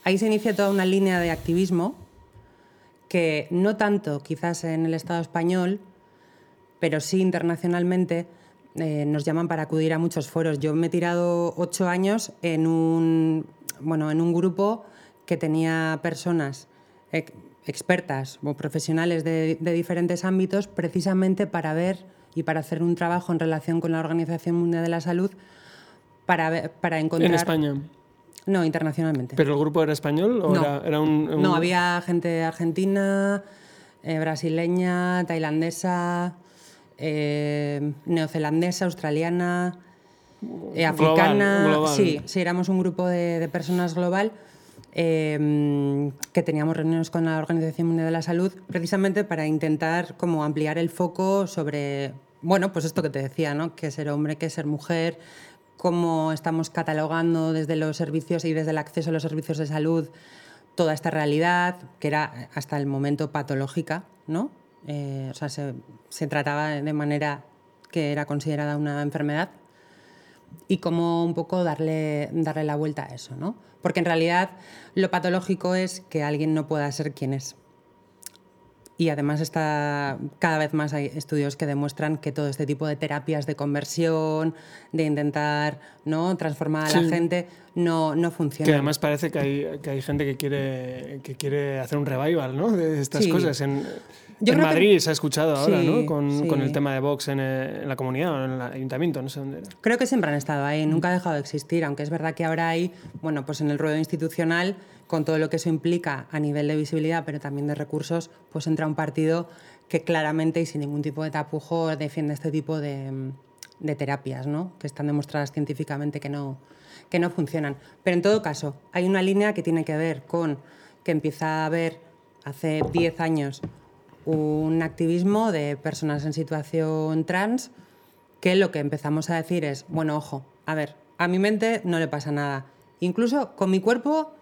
Ahí se inicia toda una línea de activismo que no tanto quizás en el Estado español, pero sí internacionalmente, eh, nos llaman para acudir a muchos foros. Yo me he tirado ocho años en un, bueno, en un grupo que tenía personas expertas o profesionales de, diferentes ámbitos precisamente para ver y para hacer un trabajo en relación con la Organización Mundial de la Salud para, para encontrar... En España. No, internacionalmente. ¿Pero el grupo era español o era, un, No, había gente argentina, eh, brasileña, tailandesa, eh, neozelandesa, australiana, eh, africana. Sí, sí, éramos un grupo de, personas global que teníamos reuniones con la Organización Mundial de la Salud precisamente para intentar como ampliar el foco sobre, bueno, pues esto que te decía, ¿no? Que ser hombre, que ser mujer, cómo estamos catalogando desde los servicios y desde el acceso a los servicios de salud toda esta realidad, que era hasta el momento patológica, ¿no? Eh, o sea, se, trataba de manera que era considerada una enfermedad. y cómo un poco darle, darle la vuelta a eso, ¿no? Porque en realidad lo patológico es que alguien no pueda ser quien es. Y además está, cada vez más hay estudios que demuestran que todo este tipo de terapias de conversión, de intentar ¿no? transformar a la gente, no, no funciona. Que además parece que hay, que hay gente que quiere, que quiere hacer un revival ¿no? de estas cosas. En, en Madrid se ha escuchado ahora, ¿no? Con, con, el tema de Vox en, en, la comunidad o en el ayuntamiento, no sé dónde era. Creo que siempre han estado ahí, nunca ha dejado de existir, aunque es verdad que ahora hay, bueno, pues en el ruedo institucional, con todo lo que eso implica a nivel de visibilidad, pero también de recursos, pues entra un partido que claramente y sin ningún tipo de tapujo defiende este tipo de, terapias, ¿no? Que están demostradas científicamente que no, que no funcionan. Pero en todo caso, hay una línea que tiene que ver con que empieza a haber hace 10 años un activismo de personas en situación trans que lo que empezamos a decir es, bueno, ojo, a ver, a mi mente no le pasa nada. Incluso con mi cuerpo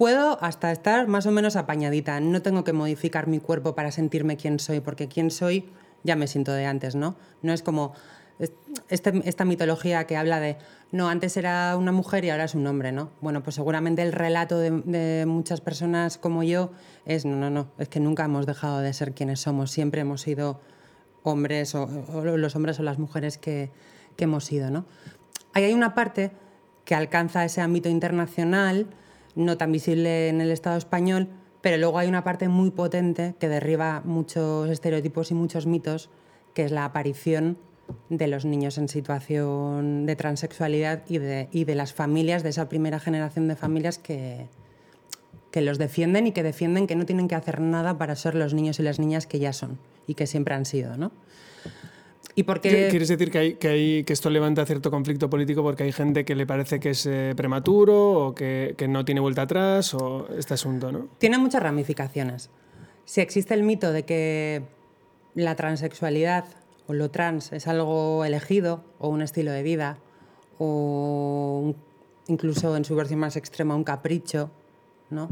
puedo hasta estar más o menos apañadita. No tengo que modificar mi cuerpo para sentirme quién soy, porque quién soy ya me siento de antes, ¿no? No es como este, esta mitología que habla de, no, antes era una mujer y ahora es un hombre, ¿no? Bueno, pues seguramente el relato de, muchas personas como yo es, no, no, no, es que nunca hemos dejado de ser quienes somos, siempre hemos sido hombres o, los hombres o las mujeres que, que hemos sido, ¿no? Ahí hay una parte que alcanza ese ámbito internacional, no tan visible en el Estado español, pero luego hay una parte muy potente que derriba muchos estereotipos y muchos mitos, que es la aparición de los niños en situación de transexualidad y de, y de las familias, de esa primera generación de familias que, que los defienden y que defienden que no tienen que hacer nada para ser los niños y las niñas que ya son y que siempre han sido, ¿no? ¿Y ¿Quieres decir que, hay, que, hay, que, esto levanta cierto conflicto político porque hay gente que le parece que es eh, prematuro o que, que, no tiene vuelta atrás o este asunto, ¿no? Tiene muchas ramificaciones. Si existe el mito de que la transexualidad o lo trans es algo elegido o un estilo de vida o incluso en su versión más extrema un capricho, ¿no?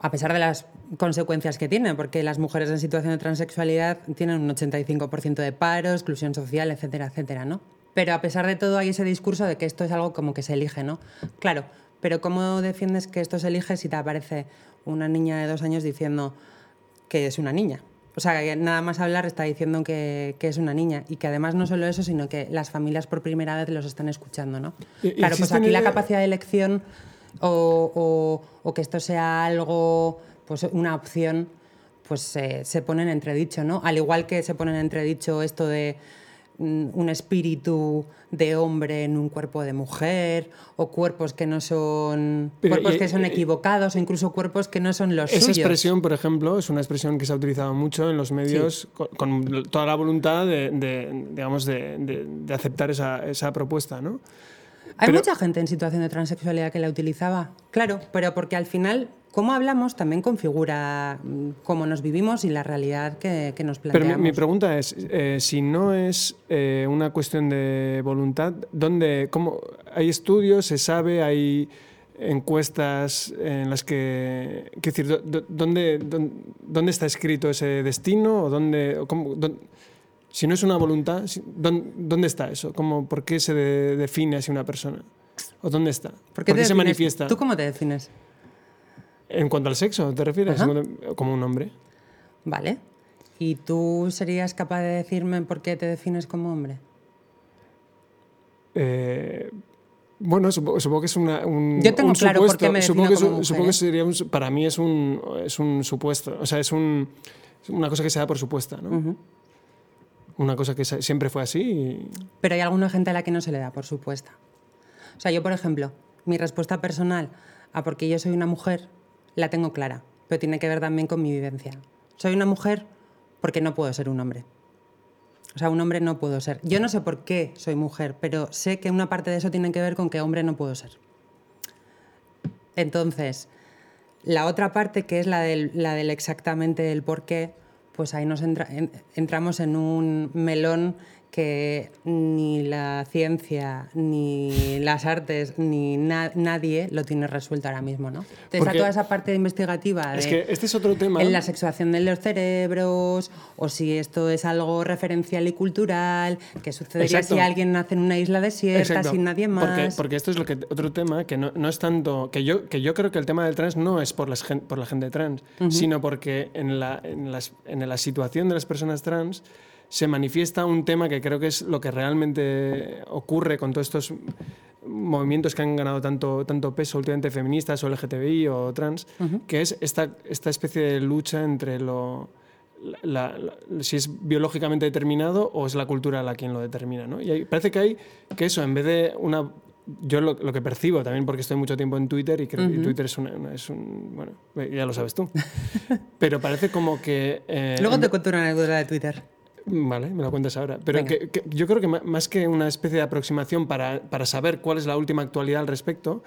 A pesar de las consecuencias que tiene, porque las mujeres en situación de transexualidad tienen un 85% de paro, exclusión social, etcétera, etcétera, ¿no? Pero a pesar de todo hay ese discurso de que esto es algo como que se elige, ¿no? Claro, pero ¿cómo defiendes que esto se elige si te aparece una niña de dos años diciendo que es una niña? O sea, que nada más hablar está diciendo que, que, es una niña y que además no solo eso, sino que las familias por primera vez los están escuchando, ¿no? Claro, pues aquí la capacidad de elección o, o, o que esto sea algo, pues una opción, pues eh, se pone en entredicho, ¿no? Al igual que se pone en entredicho esto de Mm, un espíritu de hombre en un cuerpo de mujer o cuerpos que no son cuerpos que son equivocados o incluso cuerpos que no son los esa expresión por ejemplo es una expresión que se ha utilizado mucho en los medios con, toda la voluntad de, digamos de, aceptar esa, esa, propuesta no hay mucha gente en situación de transexualidad que la utilizaba claro pero porque al final cómo hablamos también configura mm, cómo nos vivimos y la realidad que, nos planteamos. Pero mi, pregunta es, eh, si no es eh, una cuestión de voluntad, ¿dónde, cómo, ¿hay estudios, se sabe, hay encuestas en las que... decir, ¿dónde, dónde, está escrito ese destino? O dónde, cómo, si no es una voluntad, ¿dónde, está eso? ¿Cómo, ¿Por qué se define así una persona? ¿O dónde está? ¿Por qué, se manifiesta? ¿Tú cómo te defines? En cuanto al sexo, ¿te refieres? Como un hombre. Vale. ¿Y tú serías capaz de decirme por qué te defines como hombre? Eh, bueno, supongo, que es una, un, Yo tengo claro por qué me supongo que, como supongo que ¿eh? sería para mí es un, es un supuesto. O sea, es, un, una cosa que se da por supuesta, ¿no? Una cosa que siempre fue así. Pero hay alguna gente a la que no se le da por supuesta. O sea, yo, por ejemplo, mi respuesta personal a por qué yo soy una mujer la tengo clara, pero tiene que ver también con mi vivencia. Soy una mujer porque no puedo ser un hombre. O sea, un hombre no puedo ser. Yo no sé por qué soy mujer, pero sé que una parte de eso tiene que ver con que hombre no puedo ser. Entonces, la otra parte, que es la del, la del exactamente el por qué, pues ahí nos entramos en un melón que ni la ciencia, ni las artes, ni nadie lo tiene resuelto ahora mismo, ¿no? Entonces, toda esa parte investigativa es que este es otro tema. En la sexuación de los cerebros, o si esto es algo referencial y cultural, que sucedería si alguien nace en una isla desierta sin nadie más. Porque, porque, esto es lo que otro tema que no, no, es tanto que yo que yo creo que el tema del trans no es por las por la gente trans, sino porque en la, en, las, en la situación de las personas trans se manifiesta un tema que creo que es lo que realmente ocurre con todos estos movimientos que han ganado tanto, tanto peso últimamente feministas o LGTBI o trans, que es esta, esta especie de lucha entre lo, si es biológicamente determinado o es la cultura la quien lo determina. ¿no? Y parece que hay que eso, en vez de una... Yo lo, que percibo también porque estoy mucho tiempo en Twitter y creo que Twitter es, es, un... Bueno, ya lo sabes tú. Pero parece como que... Eh, Luego te cuento una anécdota de Twitter. Vale, me lo cuentas ahora. Pero yo creo que más que una especie de aproximación para, para, saber cuál es la última actualidad al respecto,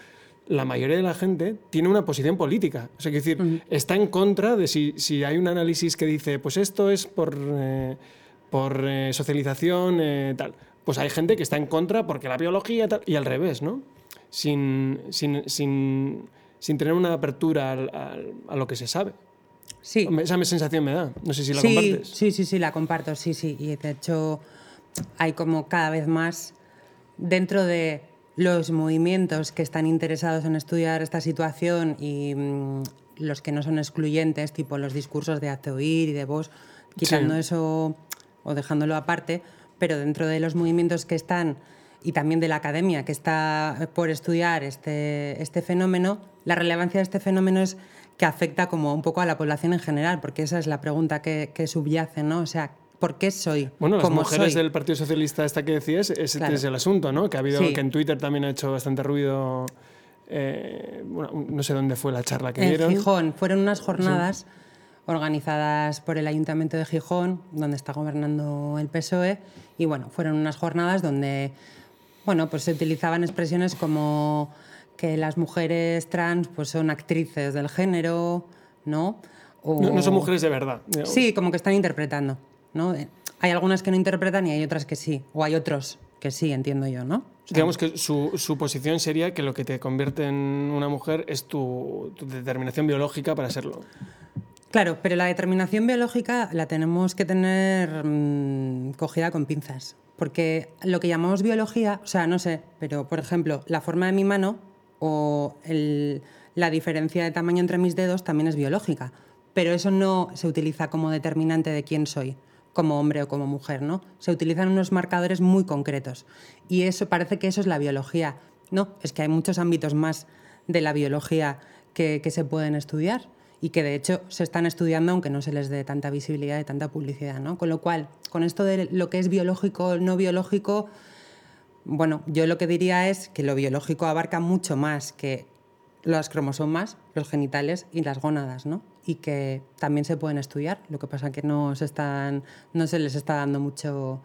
la mayoría de la gente tiene una posición política. O sea, que decir, está en contra de si, si, hay un análisis que dice, pues esto es por, eh, por eh, socialización, eh, tal. Pues hay gente que está en contra porque la biología tal, y al revés, ¿no? Sin, sin, sin, sin tener una apertura a lo que se sabe. Sí. Esa sensación me da. No sé si la compartes. Sí, sí, sí, la comparto, sí, sí. Y de hecho hay como cada vez más dentro de los movimientos que están interesados en estudiar esta situación y mm, los que no son excluyentes, tipo los discursos de hazte oír y de vos, quitando eso o dejándolo aparte, pero dentro de los movimientos que están y también de la academia que está por estudiar este, este fenómeno, la relevancia de este fenómeno es que afecta como un poco a la población en general, porque esa es la pregunta que, subyace, ¿no? O sea, ¿por qué soy? Bueno, las mujeres del Partido Socialista, esta que decías, ese es el asunto, ¿no? Que ha habido, que en Twitter también ha hecho bastante ruido. Eh, bueno, no sé dónde fue la charla que dieron. En Gijón, fueron unas jornadas organizadas por el Ayuntamiento de Gijón, donde está gobernando el PSOE, y bueno, fueron unas jornadas donde, bueno, pues se utilizaban expresiones como que las mujeres trans pues son actrices del género, ¿no? No, son mujeres de verdad. Sí, como que están interpretando, ¿no? Hay algunas que no interpretan y hay otras que sí, o hay otros que sí, entiendo yo, ¿no? Digamos que su, su, posición sería que lo que te convierte en una mujer es tu, determinación biológica para serlo. Claro, pero la determinación biológica la tenemos que tener mm, cogida con pinzas. Porque lo que llamamos biología, o sea, no sé, pero por ejemplo, la forma de mi mano o la diferencia de tamaño entre mis dedos también es biológica, pero eso no se utiliza como determinante de quién soy, como hombre o como mujer, ¿no? Se utilizan unos marcadores muy concretos y eso parece que eso es la biología. No, es que hay muchos ámbitos más de la biología que, se pueden estudiar y que de hecho se están estudiando aunque no se les dé tanta visibilidad y tanta publicidad, ¿no? Con lo cual, con esto de lo que es biológico, no biológico, bueno, yo lo que diría es que lo biológico abarca mucho más que las cromosomas, los genitales y las gónadas, ¿no? Y que también se pueden estudiar, lo que pasa que no se, están, no se les está dando mucho,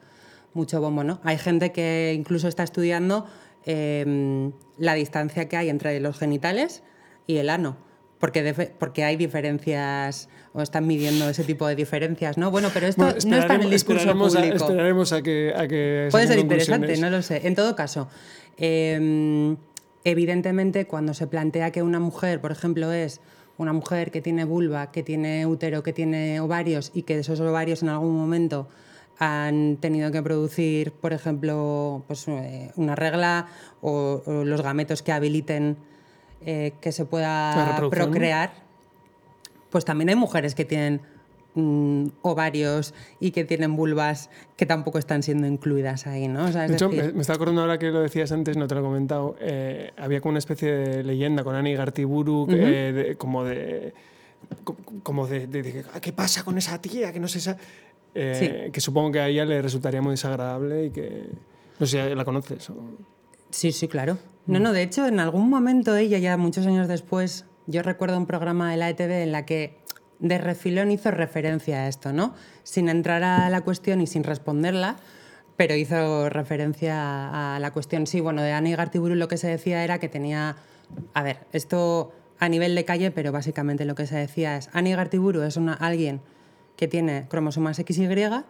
mucho bombo, ¿no? Hay gente que incluso está estudiando em, la distancia que hay entre los genitales y el ano porque, porque hay diferencias o están midiendo ese tipo de diferencias, ¿no? Bueno, pero esto no está en el discurso público. esperaremos a que, a que Puede ser interesante, no lo sé. En todo caso, em, evidentemente cuando se plantea que una mujer, por ejemplo, es una mujer que tiene vulva, que tiene útero, que tiene ovarios y que esos ovarios en algún momento han tenido que producir, por ejemplo, pues, eh, una regla o los gametos que habiliten eh, que se pueda procrear, pues también hay mujeres que tienen mm, ovarios y que tienen vulvas que tampoco están siendo incluidas ahí, ¿no? de hecho, me, estaba acordando ahora que lo decías antes, no te lo he comentado, eh, había como una especie de leyenda con Ani Gartiburu, eh, como de... Como de, ah, ¿qué pasa con esa tía? Que no sé, que supongo que a ella le resultaría muy desagradable y que... No sé si la conoces. Sí, sí, claro. No, no, de hecho, en algún momento ella, ya muchos años después, yo recuerdo un programa de la ETV en la que de refilón hizo referencia a esto, ¿no? Sin entrar a la cuestión y sin responderla, pero hizo referencia a la cuestión. Sí, bueno, de Annie Gartiburu lo que se decía era que tenía. A ver, esto a nivel de calle, pero básicamente lo que se decía es: Annie Gartiburu es una, alguien que tiene cromosomas XY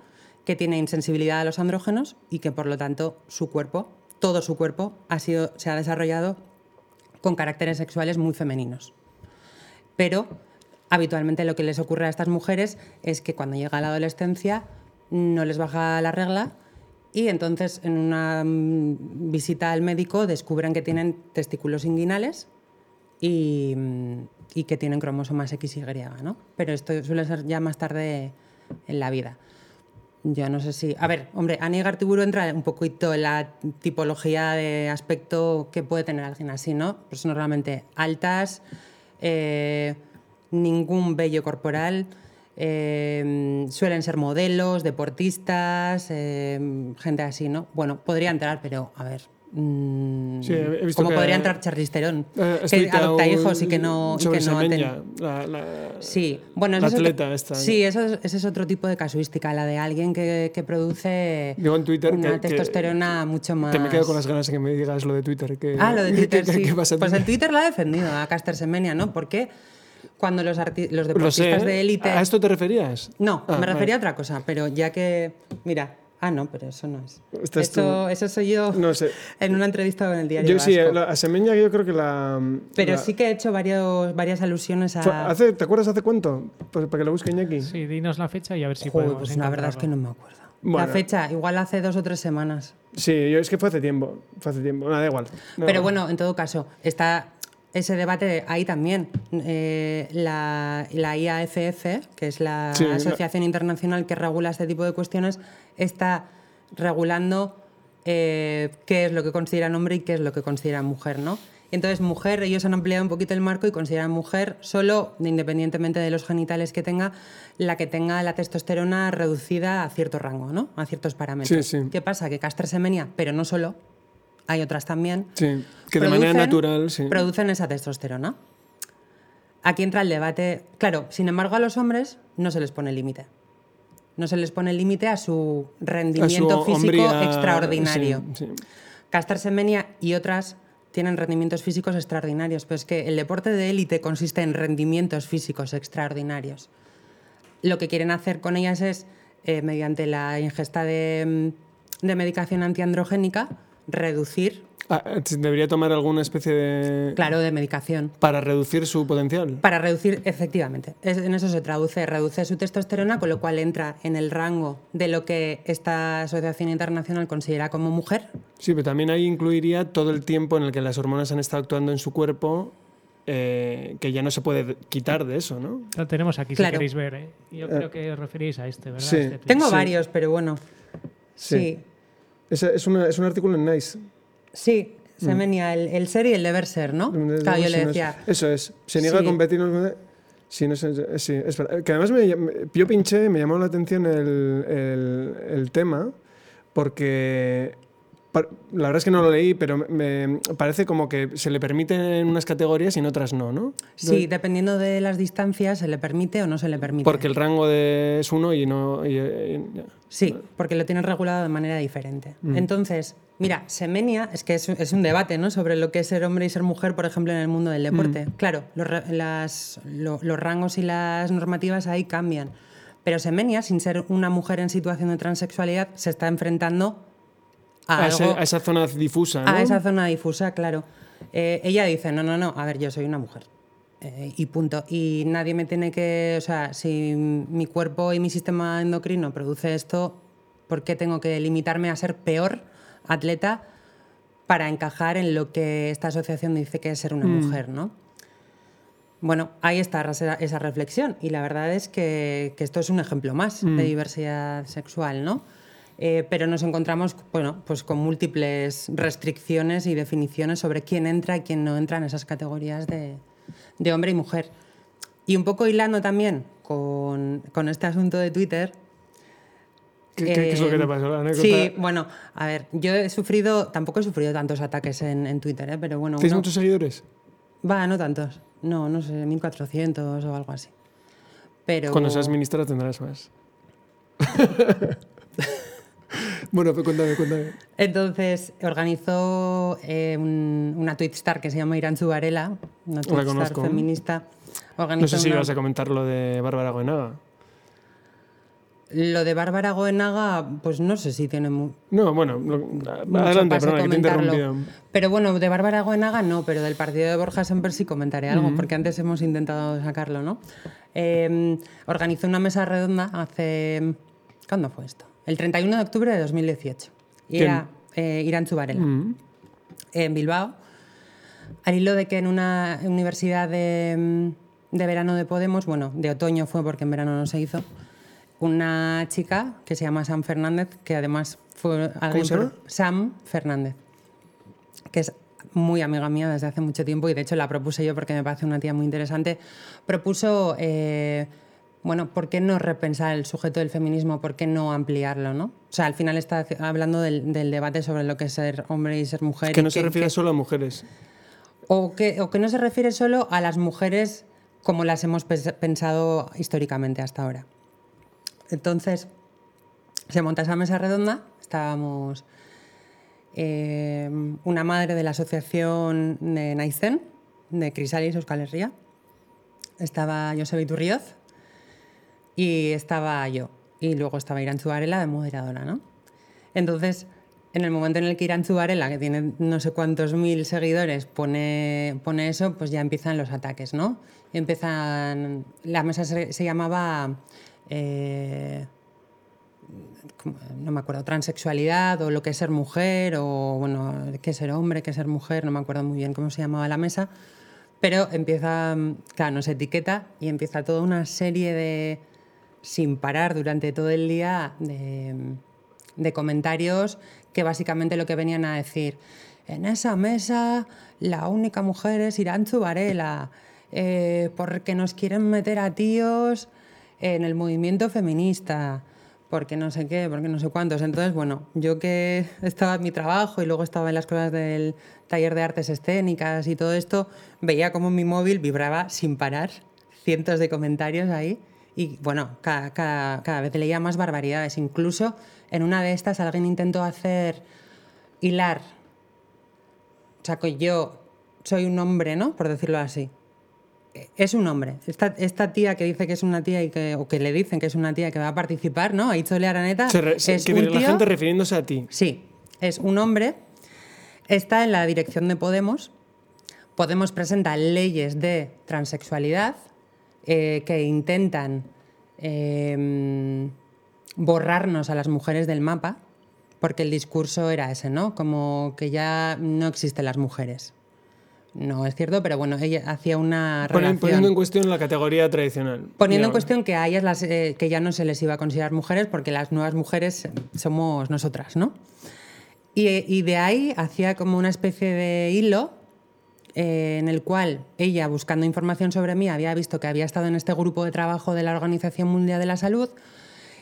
que tiene insensibilidad a los andrógenos y que por lo tanto su cuerpo, todo su cuerpo, ha sido, se ha desarrollado con caracteres sexuales muy femeninos. Pero habitualmente lo que les ocurre a estas mujeres es que cuando llega la adolescencia no les baja la regla y entonces en una mm, visita al médico descubren que tienen testículos inguinales y, mm, que tienen cromosomas X y Y, ¿no? Pero esto suele ser ya más tarde en la vida. Yo no sé si. A ver, hombre, Annie Gartiburu entra un poquito en la tipología de aspecto que puede tener alguien así, ¿no? Pues normalmente altas, eh, ningún vello corporal, eh, suelen ser modelos, deportistas, eh, gente así, ¿no? Bueno, podría entrar, pero a ver. Mm, Sí, he visto como que- podría entrar Charlize Theron, Eh, que adopta hijos y que no, y que no ten- la- la- Sí, bueno, la es otro- atleta esta. Sí, eso es- ese es otro tipo de casuística, la de alguien que, que produce Digo en Twitter una que- testosterona mucho más. Que me quedo con las ganas de que me digas lo de Twitter. Que, Ah, lo de Twitter, sí. pasa pues el Twitter la ha defendido a Caster Semenya, ¿no? Porque cuando los, los Lo sé. deportistas ¿eh? de élite... ¿A esto te referías? No, Ah, me vale. refería a otra cosa, pero ya que... Mira, ah, no, pero eso no es. Esta es Eso, eso soy yo No sé. en una entrevista con el diario Yo sí, Vasco. la- a Semeña yo creo que la... Pero la- sí que he hecho varios, varias alusiones a... hace- ¿Te acuerdas hace cuánto? Pues para que lo busquen aquí. Sí, dinos la fecha y a ver si Joder, podemos pues la verdad es que no me acuerdo. Bueno. La fecha, igual hace dos o tres semanas. Sí, yo, es que fue hace tiempo. Fue hace tiempo. Nada, da igual. No, Pero bueno, en todo caso, está ese debate ahí también. Eh, la, la IAFF, que es la Sí, la- Asociación Internacional que regula este tipo de cuestiones, está regulando eh, qué es lo que consideran hombre y qué es lo que consideran mujer, ¿no? Entonces, mujer, ellos han ampliado un poquito el marco y consideran mujer solo, independientemente de los genitales que tenga, la que tenga la testosterona reducida a cierto rango, ¿no? A ciertos parámetros. Sí, sí. ¿Qué pasa? Que Caster Semenya, pero no solo, hay otras también, Sí, que de manera natural, sí. Producen esa testosterona. Aquí entra el debate. Claro, sin embargo, a los hombres no se les pone límite. No se les pone límite a su A su rendimiento físico hombría, extraordinario. sí, sí. Y otras tienen rendimientos físicos extraordinarios, pero es que el deporte de élite consiste en rendimientos físicos extraordinarios. Lo que quieren hacer con ellas es, eh, mediante la ingesta de, mm, de medicación antiandrogénica, reducir, Ah, debería tomar alguna especie de... claro, de medicación. Para reducir su potencial. Para reducir, efectivamente, es- en eso se traduce, reduce su testosterona, con lo cual entra en el rango de lo que esta asociación internacional considera como mujer. Sí, pero también ahí incluiría todo el tiempo en el que las hormonas han estado actuando en su cuerpo, eh, que ya no se puede quitar de eso, ¿no? Lo tenemos aquí Claro. si queréis ver. ¿eh? Yo creo que os referís a este, ¿verdad? sí. Este. Tengo Sí. varios, pero bueno. Sí. Sí, Es, es, una- es un artículo en Nice. sí, se venía el, el ser y el deber ser, ¿no? De- Claro, yo de- le no es- decía, Eso es. Se niega Sí. a competir. Sí, no sé, sí, es verdad. Que además me, yo pinché, me llamó la atención el, el- el tema, porque la verdad es que no lo leí, pero me, parece como que se le permiten en unas categorías y en otras no, ¿no? sí, dependiendo de las distancias, se le permite o no se le permite. Porque el rango de, es uno y no. y- y- ya. Sí, porque lo tienes regulado de manera diferente. Entonces, mira, Semenia, es que es, un- es un debate ¿no? sobre lo que es ser hombre y ser mujer, por ejemplo, en el mundo del deporte. Claro, los, ra- las- lo- los rangos y las normativas ahí cambian. Pero Semenia, sin ser una mujer en situación de transexualidad, se está enfrentando a, esa zona difusa, ¿no? a esa zona difusa, claro. Eh, ella dice, no, no, no, a ver, yo soy una mujer. Eh, y punto. Y nadie me tiene que, o sea, si mi cuerpo y mi sistema endocrino produce esto, ¿por qué tengo que limitarme a ser peor atleta para encajar en lo que esta asociación dice que es ser una mujer, ¿no? Bueno, ahí está esa, reflexión y la verdad es que, que esto es un ejemplo más de diversidad sexual, ¿no? Eh, pero nos encontramos, bueno, pues con múltiples restricciones y definiciones sobre quién entra y quién no entra en esas categorías de, de hombre y mujer. Y un poco hilando también con, con este asunto de Twitter. ¿Qué, qué- qué es lo que eh, te pasó? La anécdota. Sí, bueno, a ver, yo he sufrido, tampoco he sufrido tantos ataques en, en Twitter, ¿eh? pero bueno. ¿Tienes muchos seguidores? Va, no tantos. No, no sé, 1400 o algo así. Pero... Cuando seas ministra tendrás más. bueno, pues cuéntame, cuéntame. Entonces organizó eh, un- una Twitstar que se llama Irán Varela, una Twitstar feminista. No sé si una- ibas a comentar lo de Bárbara Goenaga. Lo de Bárbara Goenaga, pues no sé si tiene mu- No, bueno, lo- adelante, perdona, que te interrumpido. Pero bueno, de Bárbara Goenaga no, pero del partido de Borja Semper sí comentaré algo, porque antes hemos intentado sacarlo, ¿no? Eh, organizó una mesa redonda hace... ¿Cuándo fue esto? El 31 de octubre de 2018. Y ¿Quién? era eh, Irán Zubarela, Mm. en Bilbao. Al hilo de que en una universidad de, mm, de verano de Podemos, bueno, de otoño fue porque en verano no se hizo, una chica que se llama Sam Fernández, que además fue alguien se por- llama? Sam Fernández, que es muy amiga mía desde hace mucho tiempo y de hecho la propuse yo porque me parece una tía muy interesante. Propuso, eh, bueno, ¿por qué no repensar el sujeto del feminismo? ¿Por qué no ampliarlo? ¿no? O sea, al final está hablando del, del debate sobre lo que es ser hombre y ser mujer. Que no se refiere solo a mujeres. o que, o que no se refiere solo a las mujeres como las hemos pensado históricamente hasta ahora. Entonces, se monta esa mesa redonda, estábamos eh, una madre de la asociación de Naizen, de Crisalis Euskal Herria, estaba Josep Iturrioz y estaba yo. Y luego estaba Irán Zubarela de moderadora, ¿no? Entonces, en el momento en el que Irán Zubarela, que tiene no sé cuántos mil seguidores, pone, pone eso, pues ya empiezan los ataques, ¿no? Empiezan... La mesa se, llamaba... eh, no me acuerdo, transexualidad o lo que es ser mujer o, bueno, qué es ser hombre, qué es ser mujer, no me acuerdo muy bien cómo se llamaba la mesa, pero empieza, claro, nos etiqueta y empieza toda una serie de, sin parar durante todo el día, de, comentarios que básicamente lo que venían a decir, en esa mesa la única mujer es Irán Zubarela, eh, porque nos quieren meter a tíos en el movimiento feminista, porque no sé qué, porque no sé cuántos. Entonces, bueno, yo que estaba en mi trabajo y luego estaba en las cosas del taller de artes escénicas y todo esto, veía como mi móvil vibraba sin parar, cientos de comentarios ahí. Y bueno, cada, cada- cada vez leía más barbaridades. Incluso en una de estas alguien intentó hacer hilar. O sea, que yo soy un hombre, ¿no? Por decirlo así es un hombre. Esta, esta tía que dice que es una tía y que, o que le dicen que es una tía que va a participar, ¿no? Aitzole Araneta Se re- es un la tío- gente refiriéndose a ti. Sí, es un hombre. Está en la dirección de Podemos. Podemos presenta leyes de transexualidad eh, que intentan eh, borrarnos a las mujeres del mapa, porque el discurso era ese, ¿no? Como que ya no existen las mujeres. No es cierto, pero bueno, ella hacía una Ponen- relación poniendo en cuestión la categoría tradicional. poniendo en cuestión que a ellas las, eh, que ya no se les iba a considerar mujeres porque las nuevas mujeres somos nosotras, ¿no? Y, y de ahí hacía como una especie de hilo eh, en el cual ella, buscando información sobre mí, había visto que había estado en este grupo de trabajo de la Organización Mundial de la Salud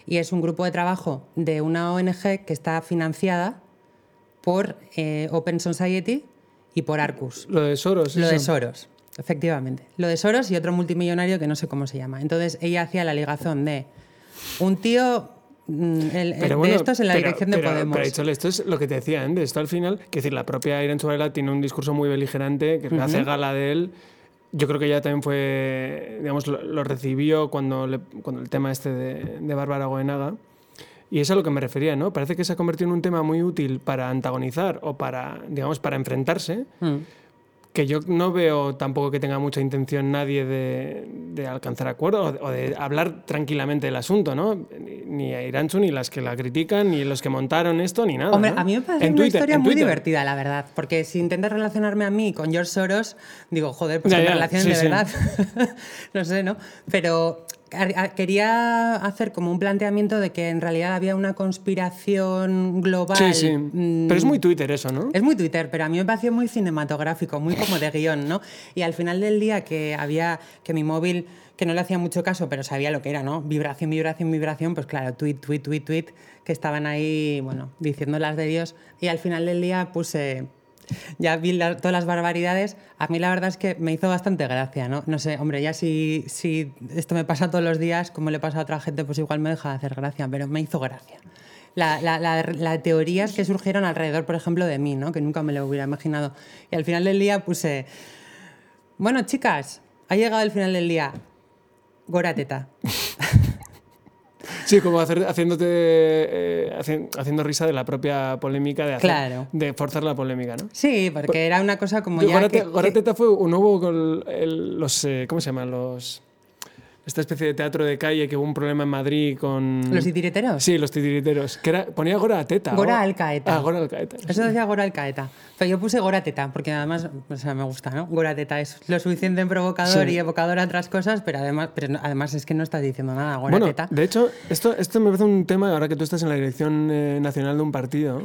y es un grupo de trabajo de una ONG que está financiada por eh, Open Society y por Arcus. Lo de Soros. Lo de. Soros, efectivamente. Lo de Soros y otro multimillonario que no sé cómo se llama. Entonces ella hacía la ligazón de un tío el- el- Pero bueno, de estos en la pero- dirección de pero- Podemos. Pero esto es lo que te decía antes. Esto al final, que decir, la propia Irene Zubarela tiene un discurso muy beligerante, que hace gala de él. Yo creo que ella también fue, digamos, lo, lo recibió cuando, le- cuando el tema este de, de Bárbara Goenaga. Y es a lo que me refería, ¿no? Parece que se ha convertido en un tema muy útil para antagonizar o para, digamos, para enfrentarse, Mm. Que yo no veo tampoco que tenga mucha intención nadie de, de alcanzar acuerdo o de, hablar tranquilamente del asunto, ¿no? Ni, a Iranchu, ni las que la critican, ni los que montaron esto, ni nada. Hombre, ¿no? a mí me parece En una Twitter, historia muy Twitter. divertida, la verdad. Porque si intentas relacionarme a mí con George Soros, digo, joder, pues Ya, relaciones sí, de sí. verdad. no sé, ¿no? Pero quería hacer como un planteamiento de que en realidad había una conspiración global. Sí, sí. mm, Pero es muy Twitter eso, ¿no? Es muy Twitter, pero a mí me pareció muy cinematográfico, muy como de guion, ¿no? Y al final del día que había, que mi móvil, que no le hacía mucho caso, pero sabía lo que era, ¿no? Vibración, vibración, vibración, pues claro, tweet, tweet, tweet, tweet, que estaban ahí, bueno, diciendo las de Dios. Y al final del día puse, ya vi la- todas las barbaridades. A mí la verdad es que me hizo bastante gracia, ¿no? No sé, hombre, ya si, si esto me pasa todos los días, como le pasa a otra gente, pues igual me deja de hacer gracia, pero me hizo gracia la, la, la- la teorías que surgieron alrededor, por ejemplo, de mí, ¿no? que nunca me lo hubiera imaginado. Y al final del día puse, bueno, chicas, ha llegado el final del día, Gora Teta. Sí, como hacer- haciéndote, eh, haciendo risa de la propia polémica, de, hacer- Claro. de forzar la polémica, ¿no? Sí, porque era una cosa como Yo, ya Gorate- que- fue un nuevo con el- los, eh, ¿cómo se llaman? Los, esta especie de teatro de calle que hubo un problema en Madrid con... ¿Los titiriteros? Sí, los titiriteros. Que era, ponía Gora Teta. Gora Alcaeta. Ah, Gora Alcaeta. Eso decía Gora Alcaeta. Pero yo puse Gora Teta, porque además, o sea, me gusta, ¿no? Gora Teta es lo suficiente provocador Sí. y evocador a otras cosas, pero además, pero además es que no estás diciendo nada, Gora Bueno, Teta. de hecho, esto, esto me parece un tema, ahora que tú estás en la dirección eh, nacional de un partido,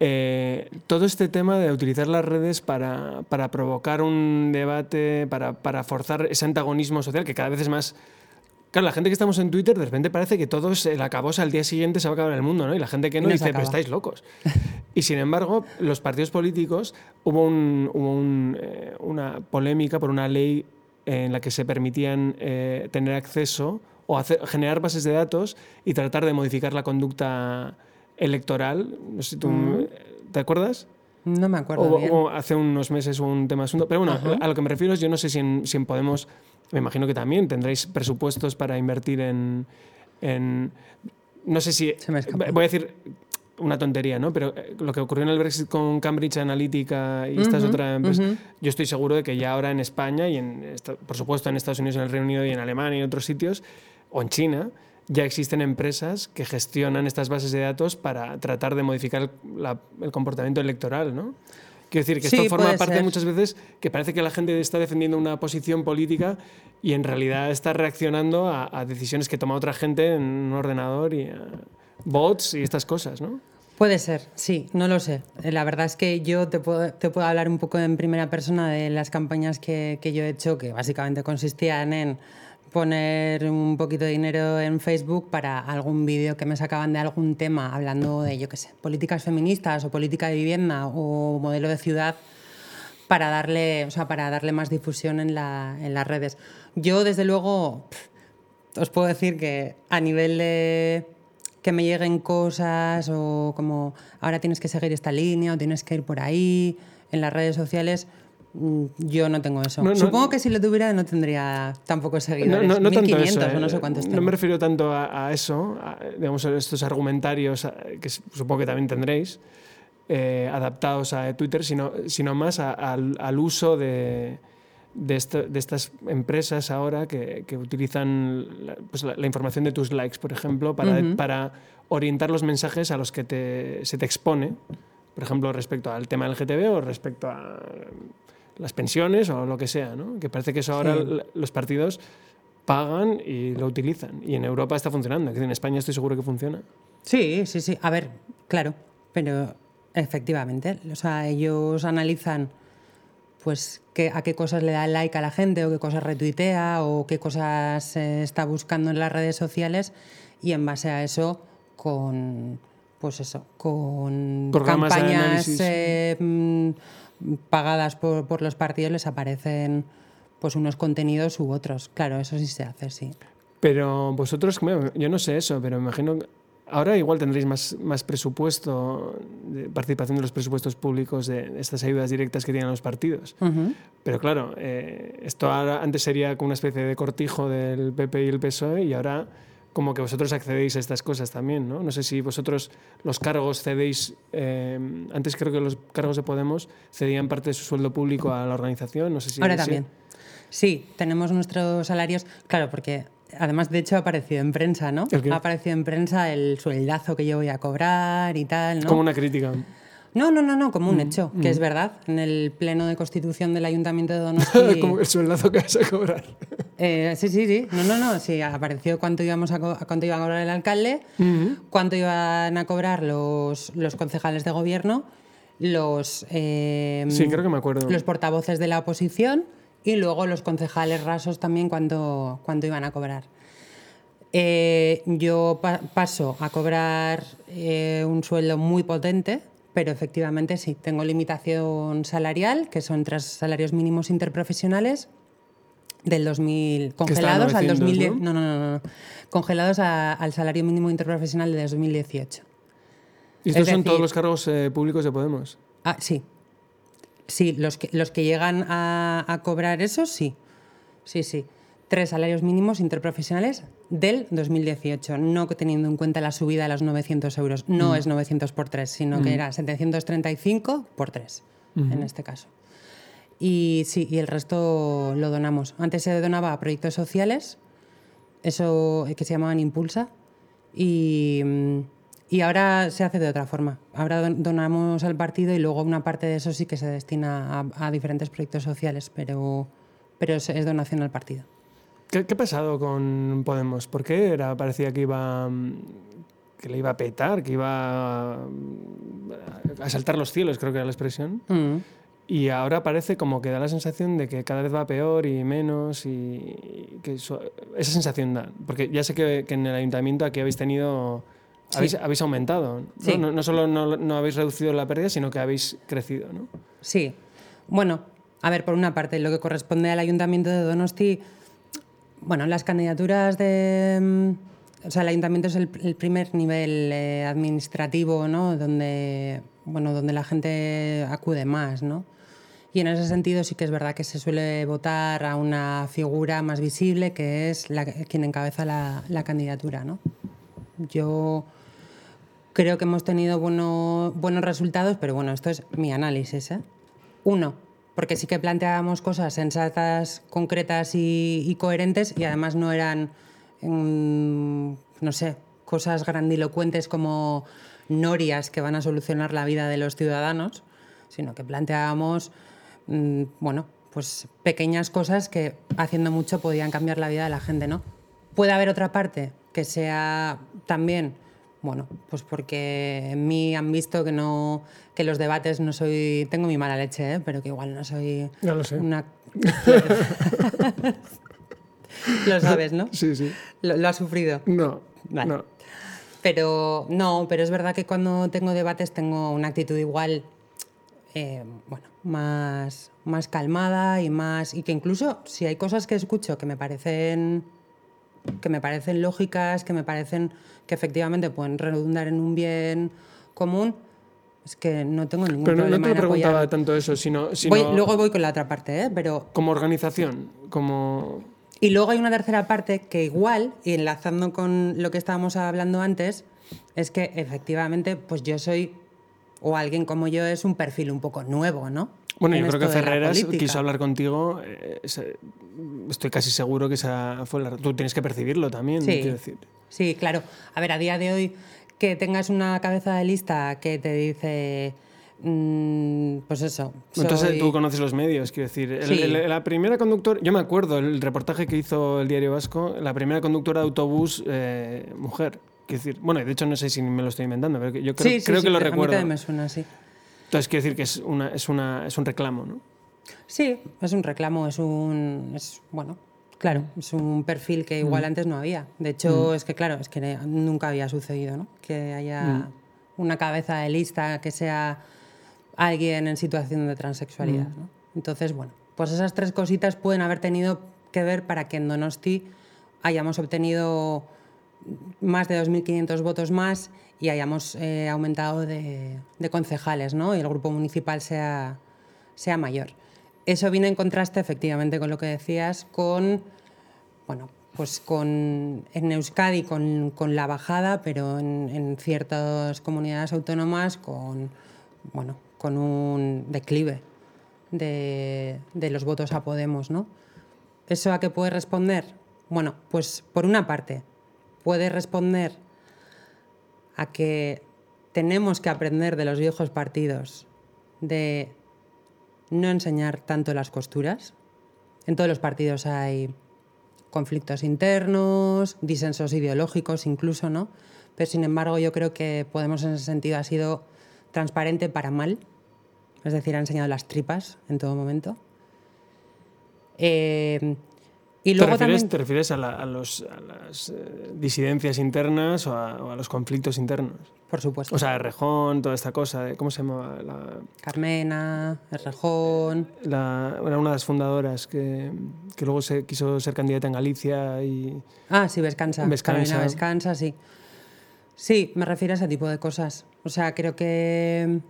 eh, todo este tema de utilizar las redes para, para provocar un debate, para, para forzar ese antagonismo social que cada vez es más... Claro, la gente que estamos en Twitter, de repente parece que todo es el acabose al día siguiente se va a acabar el mundo, ¿no? Y la gente que no dice, pero estáis locos. Y sin embargo, los partidos políticos, hubo, un- hubo un, eh, una polémica por una ley en la que se permitían eh, tener acceso o hacer- generar bases de datos y tratar de modificar la conducta electoral. No sé si tú, ¿Te acuerdas? No me acuerdo bien. hubo hace unos meses hubo un tema asunto. Pero bueno, a lo que me refiero es, yo no sé si en, si en Podemos, me imagino que también tendréis presupuestos para invertir en... en- no sé si... Se me. Voy a decir una tontería, ¿no? Pero eh, lo que ocurrió en el Brexit con Cambridge Analytica y estas Ujú, otras empresas, yo estoy seguro de que ya ahora en España y en, por supuesto en Estados Unidos, en el Reino Unido y en Alemania y en otros sitios, o en China, ya existen empresas que gestionan estas bases de datos para tratar de modificar el, la- el comportamiento electoral, ¿no? Quiero decir que Sí, esto forma parte ser. muchas veces que parece que la gente está defendiendo una posición política y en realidad está reaccionando a, a decisiones que toma otra gente en un ordenador y a bots y estas cosas, ¿no? Puede ser, sí, no lo sé. La verdad es que yo te puedo, te puedo hablar un poco en primera persona de las campañas que, que yo he hecho, que básicamente consistían en poner un poquito de dinero en Facebook para algún vídeo que me sacaban de algún tema, hablando de, yo qué sé, políticas feministas o política de vivienda o modelo de ciudad para darle, o sea, para darle más difusión en, la- en las redes. Yo, desde luego, os puedo decir que a nivel de que me lleguen cosas o como ahora tienes que seguir esta línea o tienes que ir por ahí en las redes sociales, yo no tengo eso. No, no, Supongo no. que si lo tuviera no tendría tampoco No, seguidores. no, no tanto 1500 eso. o no eh, sé cuántos no tengo. me refiero tanto a, a eso, a, digamos, a estos argumentarios que supongo que también tendréis eh, adaptados a Twitter, sino, sino más a- al, al uso de, de, esto- de estas empresas ahora que, que utilizan la, pues la- la información de tus likes, por ejemplo, para, para orientar los mensajes a los que te- se te expone, por ejemplo, respecto al tema del GTB o respecto a las pensiones o lo que sea, ¿no? Que parece que eso ahora Sí. los partidos pagan y lo utilizan. Y en Europa está funcionando. En España estoy seguro que funciona. Sí, sí, sí. A ver, claro, pero efectivamente, o sea, ellos analizan pues qué, a qué cosas le da like a la gente o qué cosas retuitea o qué cosas eh, está buscando en las redes sociales y en base a eso con pues eso, con Programas campañas eh, mm, pagadas por, por los partidos les aparecen pues unos contenidos u otros. Claro, eso sí se hace, sí. Pero vosotros, yo no sé eso, pero me imagino que ahora igual tendréis más, más presupuesto, de participación de los presupuestos públicos de estas ayudas directas que tienen los partidos. Ujú. Pero claro, eh, esto ahora, antes sería como una especie de cortijo del PP y el PSOE y ahora como que vosotros accedéis a estas cosas también, ¿no? No sé si vosotros los cargos cedéis, eh, antes creo que los cargos de Podemos cedían parte de su sueldo público a la organización, no sé si... Ahora también. Sí, tenemos nuestros salarios, claro, porque además de hecho ha aparecido en prensa, ¿no? Ha aparecido en prensa el sueldazo que yo voy a cobrar y tal, ¿no? Como una crítica. No, no, no, no, como Mm, un hecho, que es verdad. En el pleno de constitución del Ayuntamiento de Donosti. como el sueldazo que vas a cobrar. Eh, sí, sí, sí. No, no, no. Sí, apareció cuánto íbamos a cuánto iba a cobrar el alcalde, cuánto iban a cobrar los, los concejales de gobierno, los eh, Sí, creo que me acuerdo. los portavoces de la oposición y luego los concejales rasos también cuánto, cuánto iban a cobrar. Eh, yo pa- paso a cobrar eh, un sueldo muy potente, pero efectivamente sí, tengo limitación salarial, que son tres salarios mínimos interprofesionales del 2000 Que está a congelados al 900, 2010 ¿no? no, no, no, no, congelados a- al salario mínimo interprofesional de 2018. Y estos Es son todos los cargos eh, públicos de Podemos. Ah, sí. Sí, los que, los que llegan a, a cobrar eso, sí. Sí, sí. Tres salarios mínimos interprofesionales del 2018, no teniendo en cuenta la subida de los 900 euros. No es 900 por tres, sino que era 735 por tres, en este caso. Y sí, y el resto lo donamos. Antes se donaba a proyectos sociales, eso que se llamaban Impulsa, y, y ahora se hace de otra forma. Ahora don- donamos al partido y luego una parte de eso sí que se destina a, a diferentes proyectos sociales, pero, pero es donación al partido. ¿Qué, qué ha pasado con Podemos? ¿Por qué era, parecía que iba mm, que le iba a petar, que iba mm, a saltar los cielos, creo que era la expresión? Mm. Y ahora parece como que da la sensación de que cada vez va peor y menos y, que eso- esa sensación da. Porque ya sé que, que en el ayuntamiento aquí habéis tenido... Sí. Habéis, habéis aumentado. ¿no? Sí. No, no solo no, no habéis reducido la pérdida, sino que habéis crecido. ¿no? Sí. Bueno, a ver, por una parte, lo que corresponde al Ayuntamiento de Donosti, bueno, las candidaturas de... mm, O sea, el Ayuntamiento es el, primer nivel eh, administrativo, ¿no? Donde, bueno, donde la gente acude más, ¿no? Y en ese sentido sí que es verdad que se suele votar a una figura más visible, que es la, quien encabeza la, la candidatura, ¿no? Yo creo que hemos tenido bueno- buenos resultados, pero bueno, esto es mi análisis. ¿eh? Uno, porque sí que planteábamos cosas sensatas, concretas y, coherentes y además no eran, mm, no sé, cosas grandilocuentes como norias que van a solucionar la vida de los ciudadanos, sino que planteábamos, mm, bueno, pues pequeñas cosas que haciendo mucho podían cambiar la vida de la gente, ¿no? Puede haber otra parte que sea también, bueno, pues porque en mí han visto que no, que los debates no soy, tengo mi mala leche, ¿eh? pero que igual no soy Ya lo sé. una... lo sabes, ¿no? Sí, sí. Lo, lo has sufrido. No, Vale. no. Pero no, pero es verdad que cuando tengo debates tengo una actitud igual, eh, bueno, más, más calmada y más. Y que incluso si hay cosas que escucho que me parecen que me parecen lógicas, que me parecen que efectivamente pueden redundar en un bien común, es que no tengo ningún Pero no, no problema te en preguntaba apoyarlo. tanto eso, sino, sino Voy- luego voy con la otra parte, ¿eh? pero como organización, como... Y luego hay una tercera parte que igual, y enlazando con lo que estábamos hablando antes, es que efectivamente, pues yo soy, o alguien como yo es un perfil un poco nuevo, ¿no? Bueno, En yo creo que Ferreras quiso hablar contigo. eh, estoy casi seguro que esa fue la. Tú tienes que percibirlo también, Sí. quiero decir. Sí, claro. A ver, a día de hoy que tengas una cabeza de lista que te dice, mm, pues eso. Entonces tú conoces los medios, quiero decir. El- Sí. el- la primera conductora, yo me acuerdo, el reportaje que hizo el Diario Vasco, la primera conductora de autobús eh, mujer. Quiero decir, bueno, de hecho no sé si me lo estoy inventando, pero yo creo, Sí, sí, creo sí, que lo recuerdo. me suena así. Entonces quiero decir que es, una, es, una, es un reclamo, ¿no? Sí, es un reclamo, es un. Es, bueno, claro, es un perfil que igual antes no había. De hecho, es que, claro, es que nunca había sucedido, ¿no? Que haya una cabeza de lista que sea alguien en situación de transexualidad, ¿no? Entonces, bueno, pues esas tres cositas pueden haber tenido que ver para que en Donosti hayamos obtenido más de 2.500 votos más y hayamos eh, aumentado de, de concejales, ¿no? Y el grupo municipal sea, sea mayor. Eso viene en contraste, efectivamente, con lo que decías, con, bueno, pues con, en Euskadi con, con la bajada, pero en, en ciertas comunidades autónomas con, bueno, con un declive de, de los votos a Podemos, ¿no? ¿Eso a qué puede responder? Bueno, pues por una parte, puede responder a que tenemos que aprender de los viejos partidos de no enseñar tanto las costuras. En todos los partidos hay conflictos internos, disensos ideológicos incluso, ¿no? Pero sin embargo yo creo que Podemos en ese sentido ha sido transparente para mal, es decir, ha enseñado las tripas en todo momento. Eh, y ¿Te luego refieres, también... te refieres a, la- a los- a las eh, disidencias internas o a, o a los conflictos internos? Por supuesto. O sea, Rejón, toda esta cosa, de, ¿cómo se llama? La, Carmena, Errejón. la- era una de las fundadoras que, que luego se quiso ser candidata en Galicia y... Ah, sí, Vescansa. Vescansa. Vescansa, sí. Sí, me refiero a ese tipo de cosas. O sea, creo que,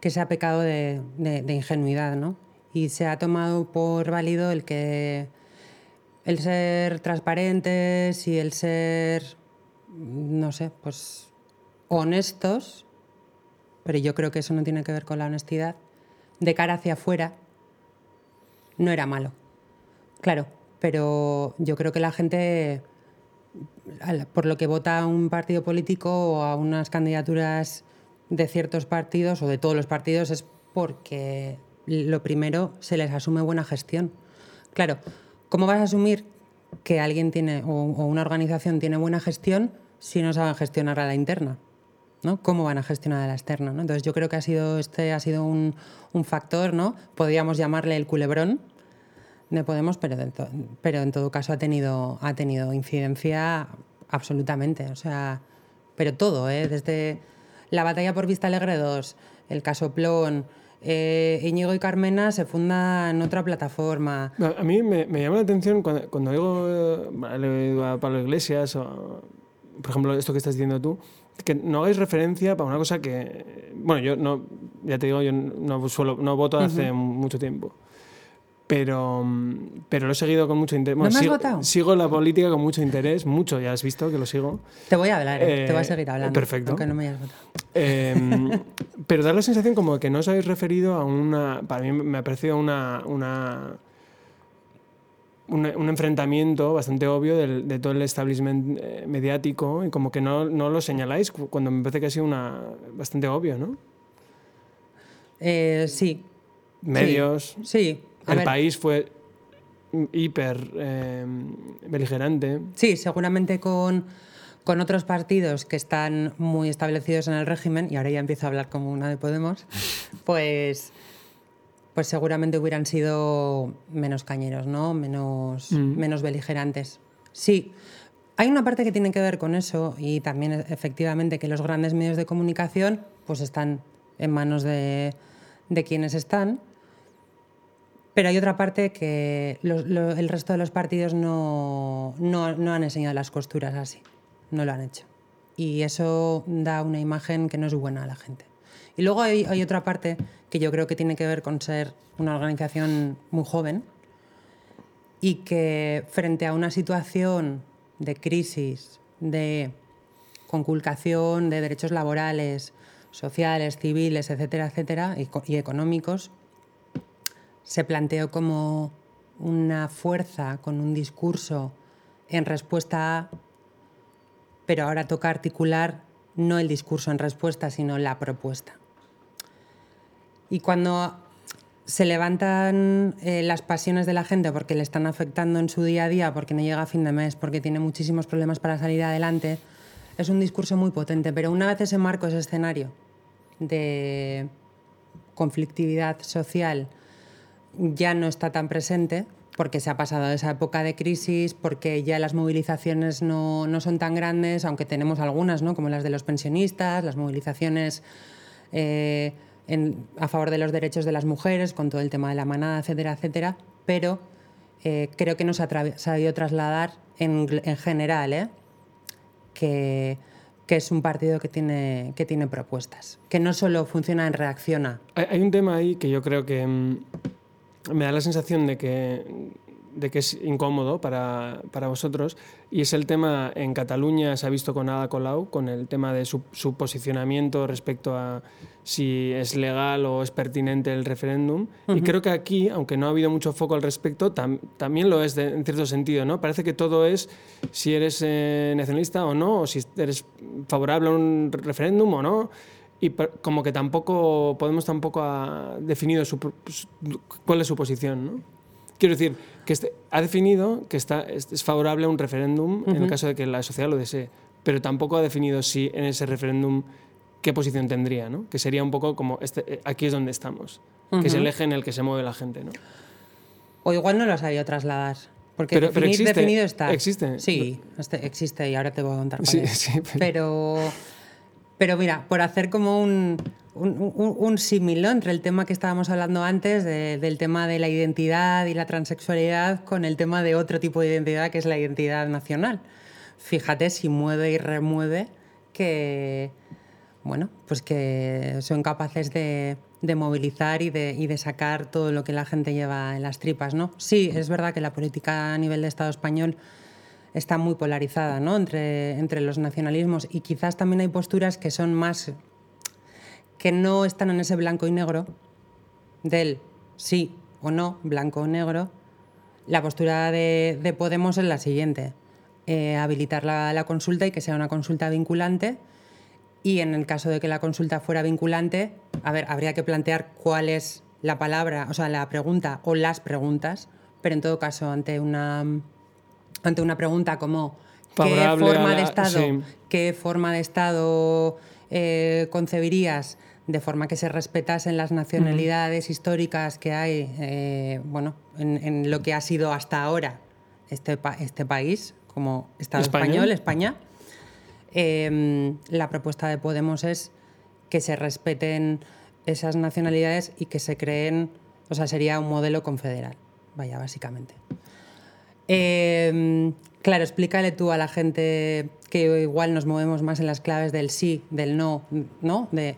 que se ha pecado de, de- de ingenuidad, ¿no? Y se ha tomado por válido el que el ser transparentes y el ser, no sé, pues honestos, pero yo creo que eso no tiene que ver con la honestidad, de cara hacia afuera, no era malo. Claro, pero yo creo que la gente, por lo que vota a un partido político o a unas candidaturas de ciertos partidos o de todos los partidos, es porque lo primero se les asume buena gestión. Claro, ¿cómo vas a asumir que alguien tiene o, una organización tiene buena gestión si no saben gestionar a la interna? ¿no? ¿Cómo van a gestionar a la externa? Entonces yo creo que ha sido, este ha sido un, un factor, ¿no? Podríamos llamarle el culebrón de Podemos, pero, pero en todo caso ha tenido, ha tenido incidencia absolutamente. O sea, pero todo, ¿eh? desde la batalla por Vista Alegre 2, el caso Plon, eh, Íñigo y Carmena se fundan en otra plataforma. A mí me, llama la atención cuando, cuando digo eh, a Pablo Iglesias, o, por ejemplo, esto que estás diciendo tú, que no hagáis referencia para una cosa que. Bueno, yo no. Ya te digo, yo no, suelo, no voto hace mucho tiempo pero, pero lo he seguido con mucho interés. ¿No me sigo, votado? sigo, la política con mucho interés, mucho, ya has visto que lo sigo. Te voy a hablar, ¿eh? te voy a seguir hablando. Perfecto. Aunque no me hayas votado. Em, pero da la sensación como que no os habéis referido a una. Para mí me ha parecido una. una un, enfrentamiento bastante obvio de todo el establishment eh, mediático y como que no, no, lo señaláis cuando me parece que ha sido una, bastante obvio, ¿no? Eh, sí. Medios. sí el país fue hiper eh, beligerante. Sí, seguramente con, con, otros partidos que están muy establecidos en el régimen, y ahora ya empiezo a hablar como una de Podemos, pues, pues seguramente hubieran sido menos cañeros, ¿no? menos, mm. menos beligerantes. Sí, hay una parte que tiene que ver con eso y también efectivamente que los grandes medios de comunicación pues están en manos de, de quienes están pero hay otra parte que el resto de los partidos no, no, han enseñado las costuras así, no lo han hecho. Y eso da una imagen que no es buena a la gente. Y luego hay, hay otra parte que yo creo que tiene que ver con ser una organización muy joven y que frente a una situación de crisis, de conculcación de derechos laborales, sociales, civiles, etcétera, etcétera, y económicos, se planteó como una fuerza con un discurso en respuesta a, pero ahora toca articular no el discurso en respuesta, sino la propuesta. Y cuando se levantan eh, las pasiones de la gente porque le están afectando en su día a día, porque no llega a fin de mes, porque tiene muchísimos problemas para salir adelante, es un discurso muy potente. Pero una vez ese marco, ese escenario de conflictividad social, ya no está tan presente porque se ha pasado esa época de crisis, porque ya las movilizaciones no, son tan grandes, aunque tenemos algunas, ¿no? como las de los pensionistas, las movilizaciones eh, a favor de los derechos de las mujeres, con todo el tema de la manada, etcétera, etcétera, pero eh, creo que nos ha sabido trasladar en, general ¿eh? que, que, es un partido que tiene, que tiene propuestas, que no solo funciona en reacciona. Hay un tema ahí que yo creo que mm, me da la sensación de que, de que es incómodo para, para, vosotros y es el tema en Cataluña se ha visto con Ada Colau, con el tema de su, su posicionamiento respecto a si es legal o es pertinente el referéndum. Y creo que aquí, aunque no ha habido mucho foco al respecto, también lo es en cierto sentido. ¿no? Parece que todo es si eres eh, nacionalista o no, o si eres favorable a un referéndum o no y como que tampoco Podemos tampoco ha definido su, cuál es su posición, ¿no? Quiero decir, que este, ha definido que está, es favorable a un referéndum en el caso de que la sociedad lo desee, pero tampoco ha definido si en ese referéndum qué posición tendría, ¿no? Que sería un poco como, este, eh, aquí es donde estamos, que es el eje en el que se mueve la gente, ¿no? O igual no lo ha sabido trasladar. Porque pero, definido está. ¿Existe? Sí, este, existe y ahora te voy a contar. Sí, sí, pero pero mira, por hacer como un, un, entre el tema que estábamos hablando antes, del tema de la identidad y la transexualidad, con el tema de otro tipo de identidad que es la identidad nacional. Fíjate si mueve y remueve que, bueno, pues que son capaces de, de movilizar y de, y de sacar todo lo que la gente lleva en las tripas, ¿no? Sí, es verdad que la política a nivel de Estado español está muy polarizada ¿no? entre, entre los nacionalismos y quizás también hay posturas que son más que no están en ese blanco y negro del sí o no, blanco o negro. La postura de, de Podemos es la siguiente, eh, habilitar la, la consulta y que sea una consulta vinculante y en el caso de que la consulta fuera vinculante, a ver, habría que plantear cuál es la palabra, o sea, la pregunta o las preguntas, pero en todo caso, ante una, ante una pregunta como ¿qué forma, la- de estado, sí. ¿qué forma de Estado eh, concebirías de forma que se respetasen las nacionalidades históricas que hay eh, bueno, en, en lo que ha sido hasta ahora este, pa- este país, como Estado España. español, España? Eh, la propuesta de Podemos es que se respeten esas nacionalidades y que se creen, o sea, sería un modelo confederal, vaya, básicamente. Eh, claro, explícale tú a la gente que igual nos movemos más en las claves del sí, del no, ¿no? De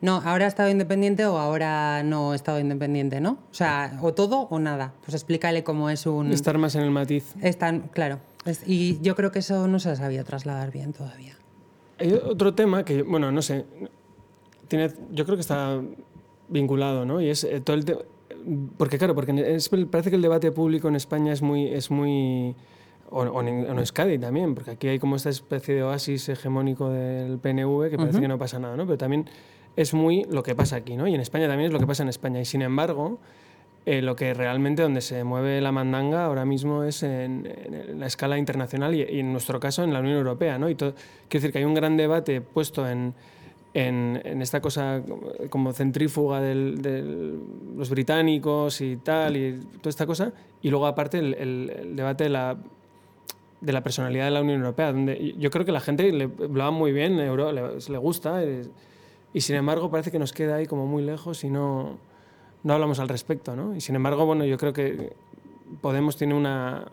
no, ahora he estado independiente o ahora no he estado independiente, ¿no? O sea, o todo o nada. Pues explícale cómo es un. Estar más en el matiz. Están, claro. Es- y yo creo que eso no se ha sabido trasladar bien todavía. Hay otro tema que, bueno, no sé, tiene, yo creo que está vinculado, ¿no? Y es eh, todo el porque claro, porque es- parece que el debate público en España es muy, es muy o, o en, o en Euskadi también, porque aquí hay como esta especie de oasis hegemónico del PNV que parece que no pasa nada, ¿no? Pero también es muy lo que pasa aquí, ¿no? Y en España también es lo que pasa en España. Y sin embargo, eh, lo que realmente donde se mueve la mandanga ahora mismo es en, en la escala internacional y, y en nuestro caso en la Unión Europea. ¿no? Y todo, quiero decir que hay un gran debate puesto en, en, en esta cosa como centrífuga de los británicos y tal, y toda esta cosa, y luego aparte el, el- el debate de la, de la personalidad de la Unión Europea, donde yo creo que la gente le, lo va muy bien, euro, le, le gusta, y sin embargo parece que nos queda ahí como muy lejos y no no hablamos al respecto, ¿no? Y sin embargo, bueno, yo creo que Podemos tiene una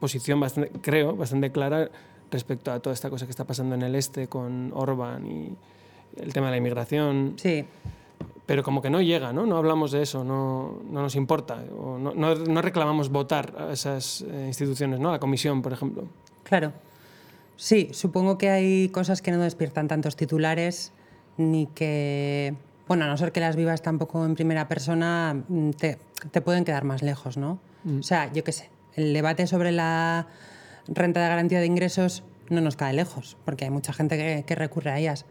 posición bastante, creo, bastante clara respecto a toda esta cosa que está pasando en el este con Orban y el tema de la inmigración, Sí, pero como que no llega, ¿no? No hablamos de eso, no, no nos importa, o no, no- no reclamamos votar a esas eh, instituciones, ¿no? A la comisión, por ejemplo. claro. Sí, supongo que hay cosas que no despiertan tantos titulares ni que, bueno, a no ser que las vivas tampoco en primera persona, mm, te, te pueden quedar más lejos, ¿no? O sea, yo qué sé, el debate sobre la renta de garantía de ingresos no nos cae lejos, porque hay mucha gente que, que recurre a ellas.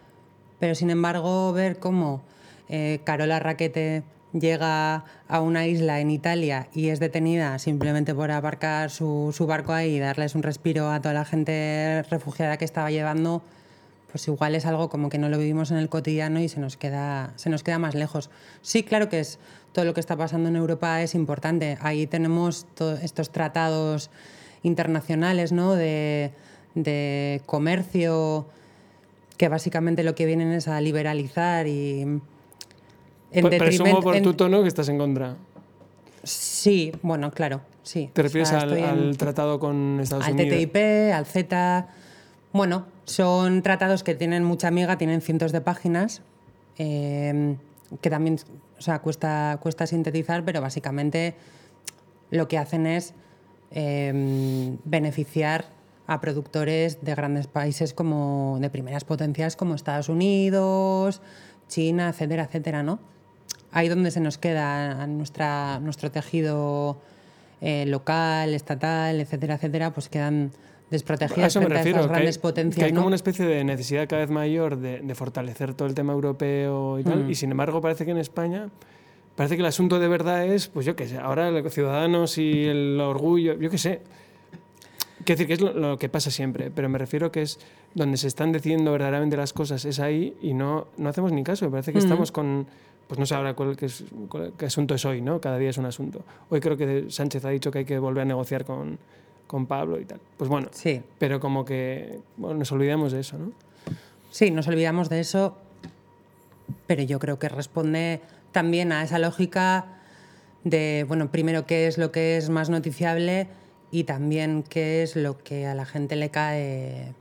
Pero sin embargo, ver cómo eh, Carola Raquete llega a una isla en Italia y es detenida simplemente por aparcar su, su barco ahí y darles un respiro a toda la gente refugiada que estaba llevando, pues igual es algo como que no lo vivimos en el cotidiano y se nos queda, se nos queda más lejos. Sí, claro que es todo lo que está pasando en Europa es importante. Ahí tenemos to- estos tratados internacionales ¿no? de, de comercio que básicamente lo que vienen es a liberalizar y en Pre- Presumo por en- tu tono que estás en contra. Sí, bueno, claro, sí. ¿Te O refieres sea, al, en- al tratado con Estados al Unidos? TTIP, al Z. Bueno, son tratados que tienen mucha amiga, tienen cientos de páginas, eh, que también o sea, cuesta, cuesta sintetizar, pero básicamente lo que hacen es eh, beneficiar a productores de grandes países como de primeras potencias como Estados Unidos, China, etcétera, etcétera, ¿no? Ahí donde se nos queda nuestra, nuestro tejido eh, local, estatal, etcétera, etcétera, pues quedan A desprotegidas eso me a refiero, estas que hay, grandes que potencias, hay ¿no? como una especie de necesidad cada vez mayor de, de fortalecer todo el tema europeo y Mm. tal, y sin embargo parece que en España, parece que el asunto de verdad es, pues yo qué sé, ahora los ciudadanos y el orgullo, yo qué sé. Quiero decir que es lo, lo que pasa siempre, pero me refiero que es donde se están decidiendo verdaderamente las cosas, es ahí y no, no hacemos ni caso. Me parece Mm. que estamos con, pues no sé ahora cuál, qué, cuál- qué asunto es hoy, ¿no? Cada día es un asunto. Hoy creo que Sánchez ha dicho que hay que volver a negociar con, con Pablo y tal. Pues bueno, Sí, pero como que bueno, nos olvidamos de eso, ¿no? Sí, nos olvidamos de eso, pero yo creo que responde también a esa lógica de, bueno, primero qué es lo que es más noticiable y también qué es lo que a la gente le cae,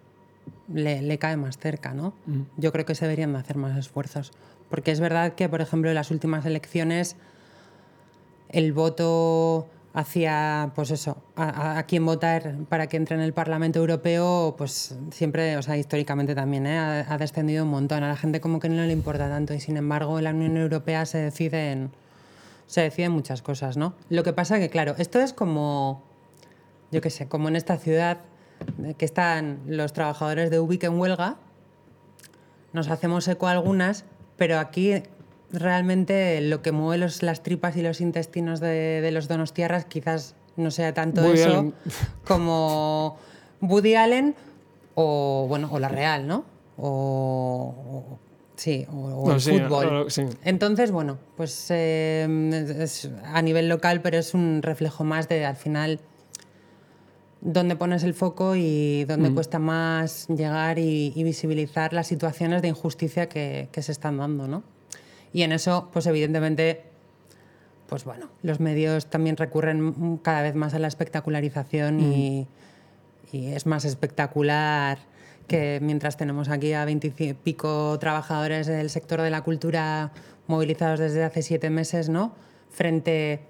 le, le cae más cerca, ¿no? Yo creo que se deberían de hacer más esfuerzos Porque es verdad que, por ejemplo, en las últimas elecciones el voto hacia, pues eso, a, a, quién votar para que entre en el Parlamento Europeo, pues siempre, o sea, históricamente también, ¿eh? ha, ha, descendido un montón. A la gente como que no le importa tanto y sin embargo en la Unión Europea se deciden, se deciden muchas cosas, ¿no? Lo que pasa que, claro, esto es como, yo qué sé, como en esta ciudad que están los trabajadores de Ubic en huelga, nos hacemos eco algunas, pero aquí realmente lo que mueve los, las tripas y los intestinos de, de, los donostiarras quizás no sea tanto Woody eso Allen. como Woody Allen o, bueno, o la Real, ¿no? O, o- sí, o, o No, el sí, fútbol. sí. Entonces, bueno, pues eh, es a nivel local, pero es un reflejo más de al final dónde pones el foco y dónde Mm. cuesta más llegar y, y visibilizar las situaciones de injusticia que, que se están dando, ¿no? Y en eso, pues evidentemente, pues bueno, los medios también recurren cada vez más a la espectacularización y, y es más espectacular que mientras tenemos aquí a 20 y pico trabajadores del sector de la cultura movilizados desde hace siete meses, ¿no? Frente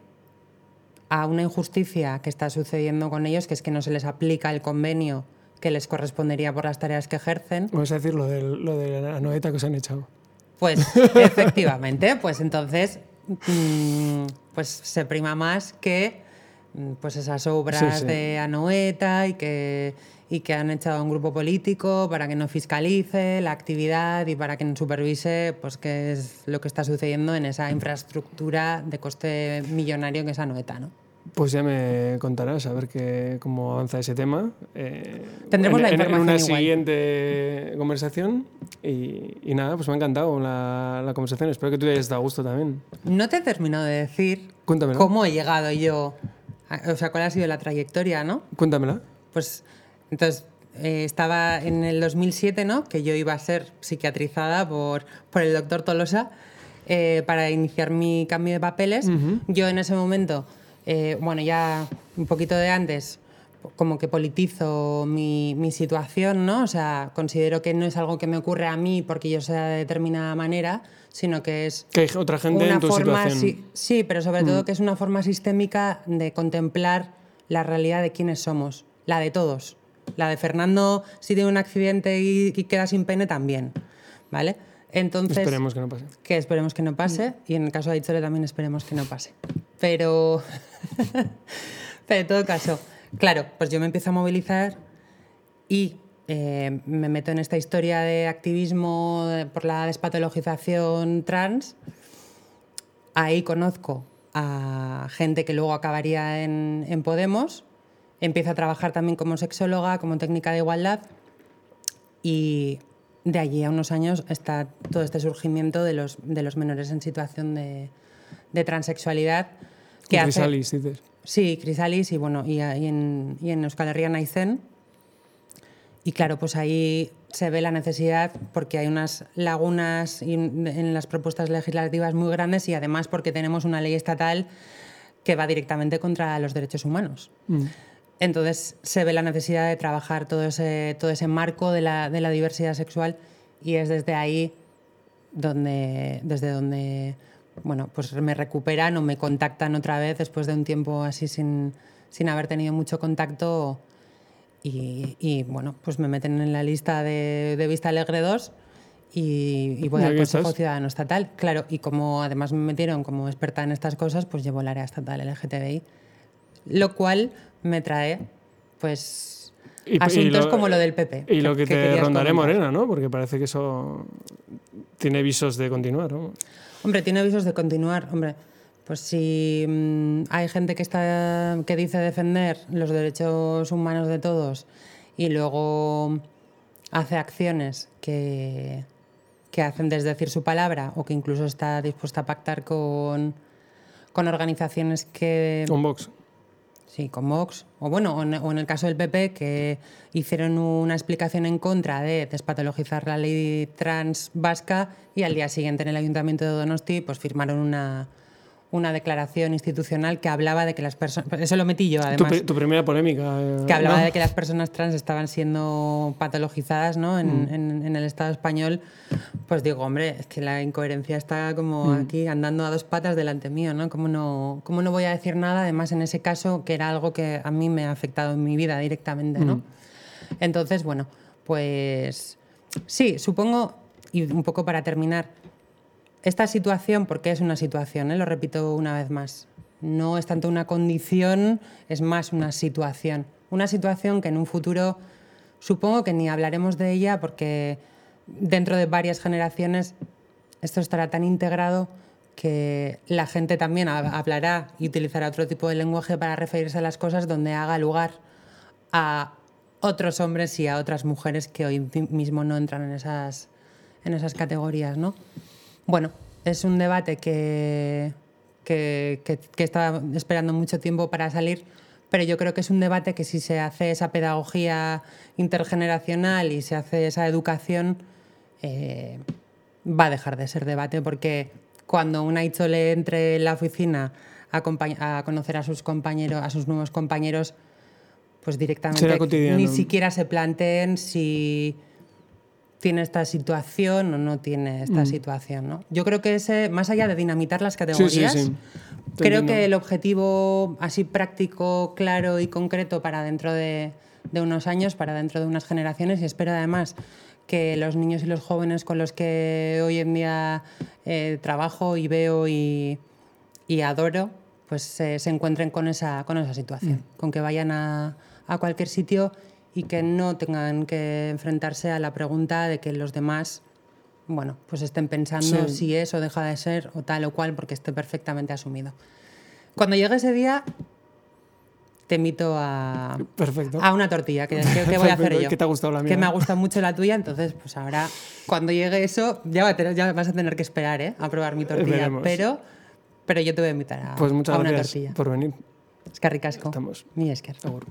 a una injusticia que está sucediendo con ellos, que es que no se les aplica el convenio que les correspondería por las tareas que ejercen. Vamos a decir lo, del- lo de la noeta que os han echado. Pues efectivamente, pues entonces mm, pues se prima más que mm, pues esas obras Sí, sí. de Anoeta y que, y que han echado a un grupo político para que no fiscalice la actividad y para que no supervise pues qué es lo que está sucediendo en esa infraestructura de coste millonario que es Anoeta, ¿no? Pues ya me contarás a ver qué, cómo avanza ese tema. Eh, Tendremos en, la en- en información una igual. siguiente conversación. Y, y nada, pues me ha encantado la, la conversación. Espero que tú hayas estado a gusto también. No te he terminado de decir Cuéntamelo. cómo he llegado yo, a- o sea, cuál ha sido la trayectoria, ¿no? Cuéntamela. Pues entonces eh, estaba en el 2007, ¿no? Que yo iba a ser psiquiatrizada por, por el doctor Tolosa eh, para iniciar mi cambio de papeles. Yo en ese momento, eh, bueno, ya un poquito de antes, como que politizo mi, mi situación, ¿no? O sea, considero que no es algo que me ocurre a mí porque yo sea de determinada manera, sino que es Que hay otra gente una en tu forma, situación. sí, sí, pero sobre todo que es una forma sistémica de contemplar la realidad de quiénes somos, la de todos. La de Fernando, si tiene un accidente y, y queda sin pene, también. ¿Vale? Entonces, Esperemos que no pase. que esperemos que no pase, y en el caso de Aitzole también esperemos que no pase. Pero, pero en todo caso, claro, pues yo me empiezo a movilizar y eh, me meto en esta historia de activismo por la despatologización trans. Ahí conozco a gente que luego acabaría en, en Podemos. Empiezo a trabajar también como sexóloga, como técnica de igualdad. Y de allí a unos años está todo este surgimiento de los, de los menores en situación de, de transexualidad. Que hace, Crisalis, dices. Sí, Crisalis y bueno, y, y en, y en Euskal Herria Naizen. Y claro, pues ahí se ve la necesidad porque hay unas lagunas en las propuestas legislativas muy grandes y además porque tenemos una ley estatal que va directamente contra los derechos humanos. Mm. Entonces se ve la necesidad de trabajar todo ese, todo ese marco de la, de la diversidad sexual y es desde ahí donde, desde donde bueno, pues me recuperan o me contactan otra vez después de un tiempo así sin, sin haber tenido mucho contacto y, y, bueno, pues me meten en la lista de, de Vista Alegre 2 y, y voy al Consejo estás. Ciudadano Estatal. Claro, y como además me metieron como experta en estas cosas, pues llevo el área estatal LGTBI, lo cual me trae pues Y- y asuntos lo- como lo del PP. Y lo que, te rondaré comentar. Morena, ¿no? Porque parece que eso tiene visos de continuar, ¿no? Hombre, tiene avisos de continuar. Hombre, pues si mm, hay gente que está que dice defender los derechos humanos de todos y luego hace acciones que, que hacen desdecir su palabra o que incluso está dispuesta a pactar con, con organizaciones que. Sí, con Vox. O bueno, o en, el caso del PP, que hicieron una explicación en contra de despatologizar la ley trans vasca y al día siguiente en el Ayuntamiento de Donosti pues firmaron una, una declaración institucional que hablaba de que las personas. Eso lo metí yo, además. tu primera polémica. eh, que hablaba ¿no? de que las personas trans estaban siendo patologizadas ¿no? en, en- en el Estado español, pues digo, hombre, es que la incoherencia está como aquí andando a dos patas delante mío, ¿no? ¿Cómo, ¿no? ¿Cómo no voy a decir nada? Además, en ese caso, que era algo que a mí me ha afectado en mi vida directamente, ¿no? Entonces, bueno, pues sí, supongo, y un poco para terminar, esta situación, porque es una situación, ¿eh? lo repito una vez más, no es tanto una condición, es más una situación. Una situación que en un futuro supongo que ni hablaremos de ella porque dentro de varias generaciones esto estará tan integrado que la gente también ha- hablará y utilizará otro tipo de lenguaje para referirse a las cosas donde haga lugar a otros hombres y a otras mujeres que hoy mi- mismo no entran en esas, en esas categorías, ¿no? Bueno, es un debate que, que, que- que estaba esperando mucho tiempo para salir, pero yo creo que es un debate que si se hace esa pedagogía intergeneracional y se hace esa educación, eh, va a dejar de ser debate porque cuando una Ichole entre en la oficina a, a conocer a sus compañeros, a sus nuevos compañeros, pues directamente ni siquiera se planteen si tiene esta situación o no tiene esta situación. ¿no? Yo creo que ese, más allá de dinamitar las Mm. Sí, categorías, sí, sí. Te creo entiendo. que el objetivo así práctico, claro y concreto para dentro de, de unos años, para dentro de unas generaciones, y espero además que los niños y los jóvenes con los que hoy en día eh, trabajo y veo y, y adoro, pues eh, se encuentren con esa, con esa situación, Mm. con que vayan a, a cualquier sitio y que no tengan que enfrentarse a la pregunta de que los demás, bueno, pues estén pensando Sí. si es o deja de ser o tal o cual, porque esté perfectamente asumido. Cuando llegue ese día, te invito a, Perfecto. a una tortilla, que, que- que voy a hacer yo. que te ha gustado la mía. Que me ha gustado mucho la tuya, entonces pues ahora, cuando llegue eso, ya, va a tener- ya vas a tener que esperar ¿eh? a probar mi tortilla. Veremos. Pero, pero yo te voy a invitar a, Pues muchas a una gracias tortilla. por venir. Es que ricasco. Estamos. Mi esker. Agur.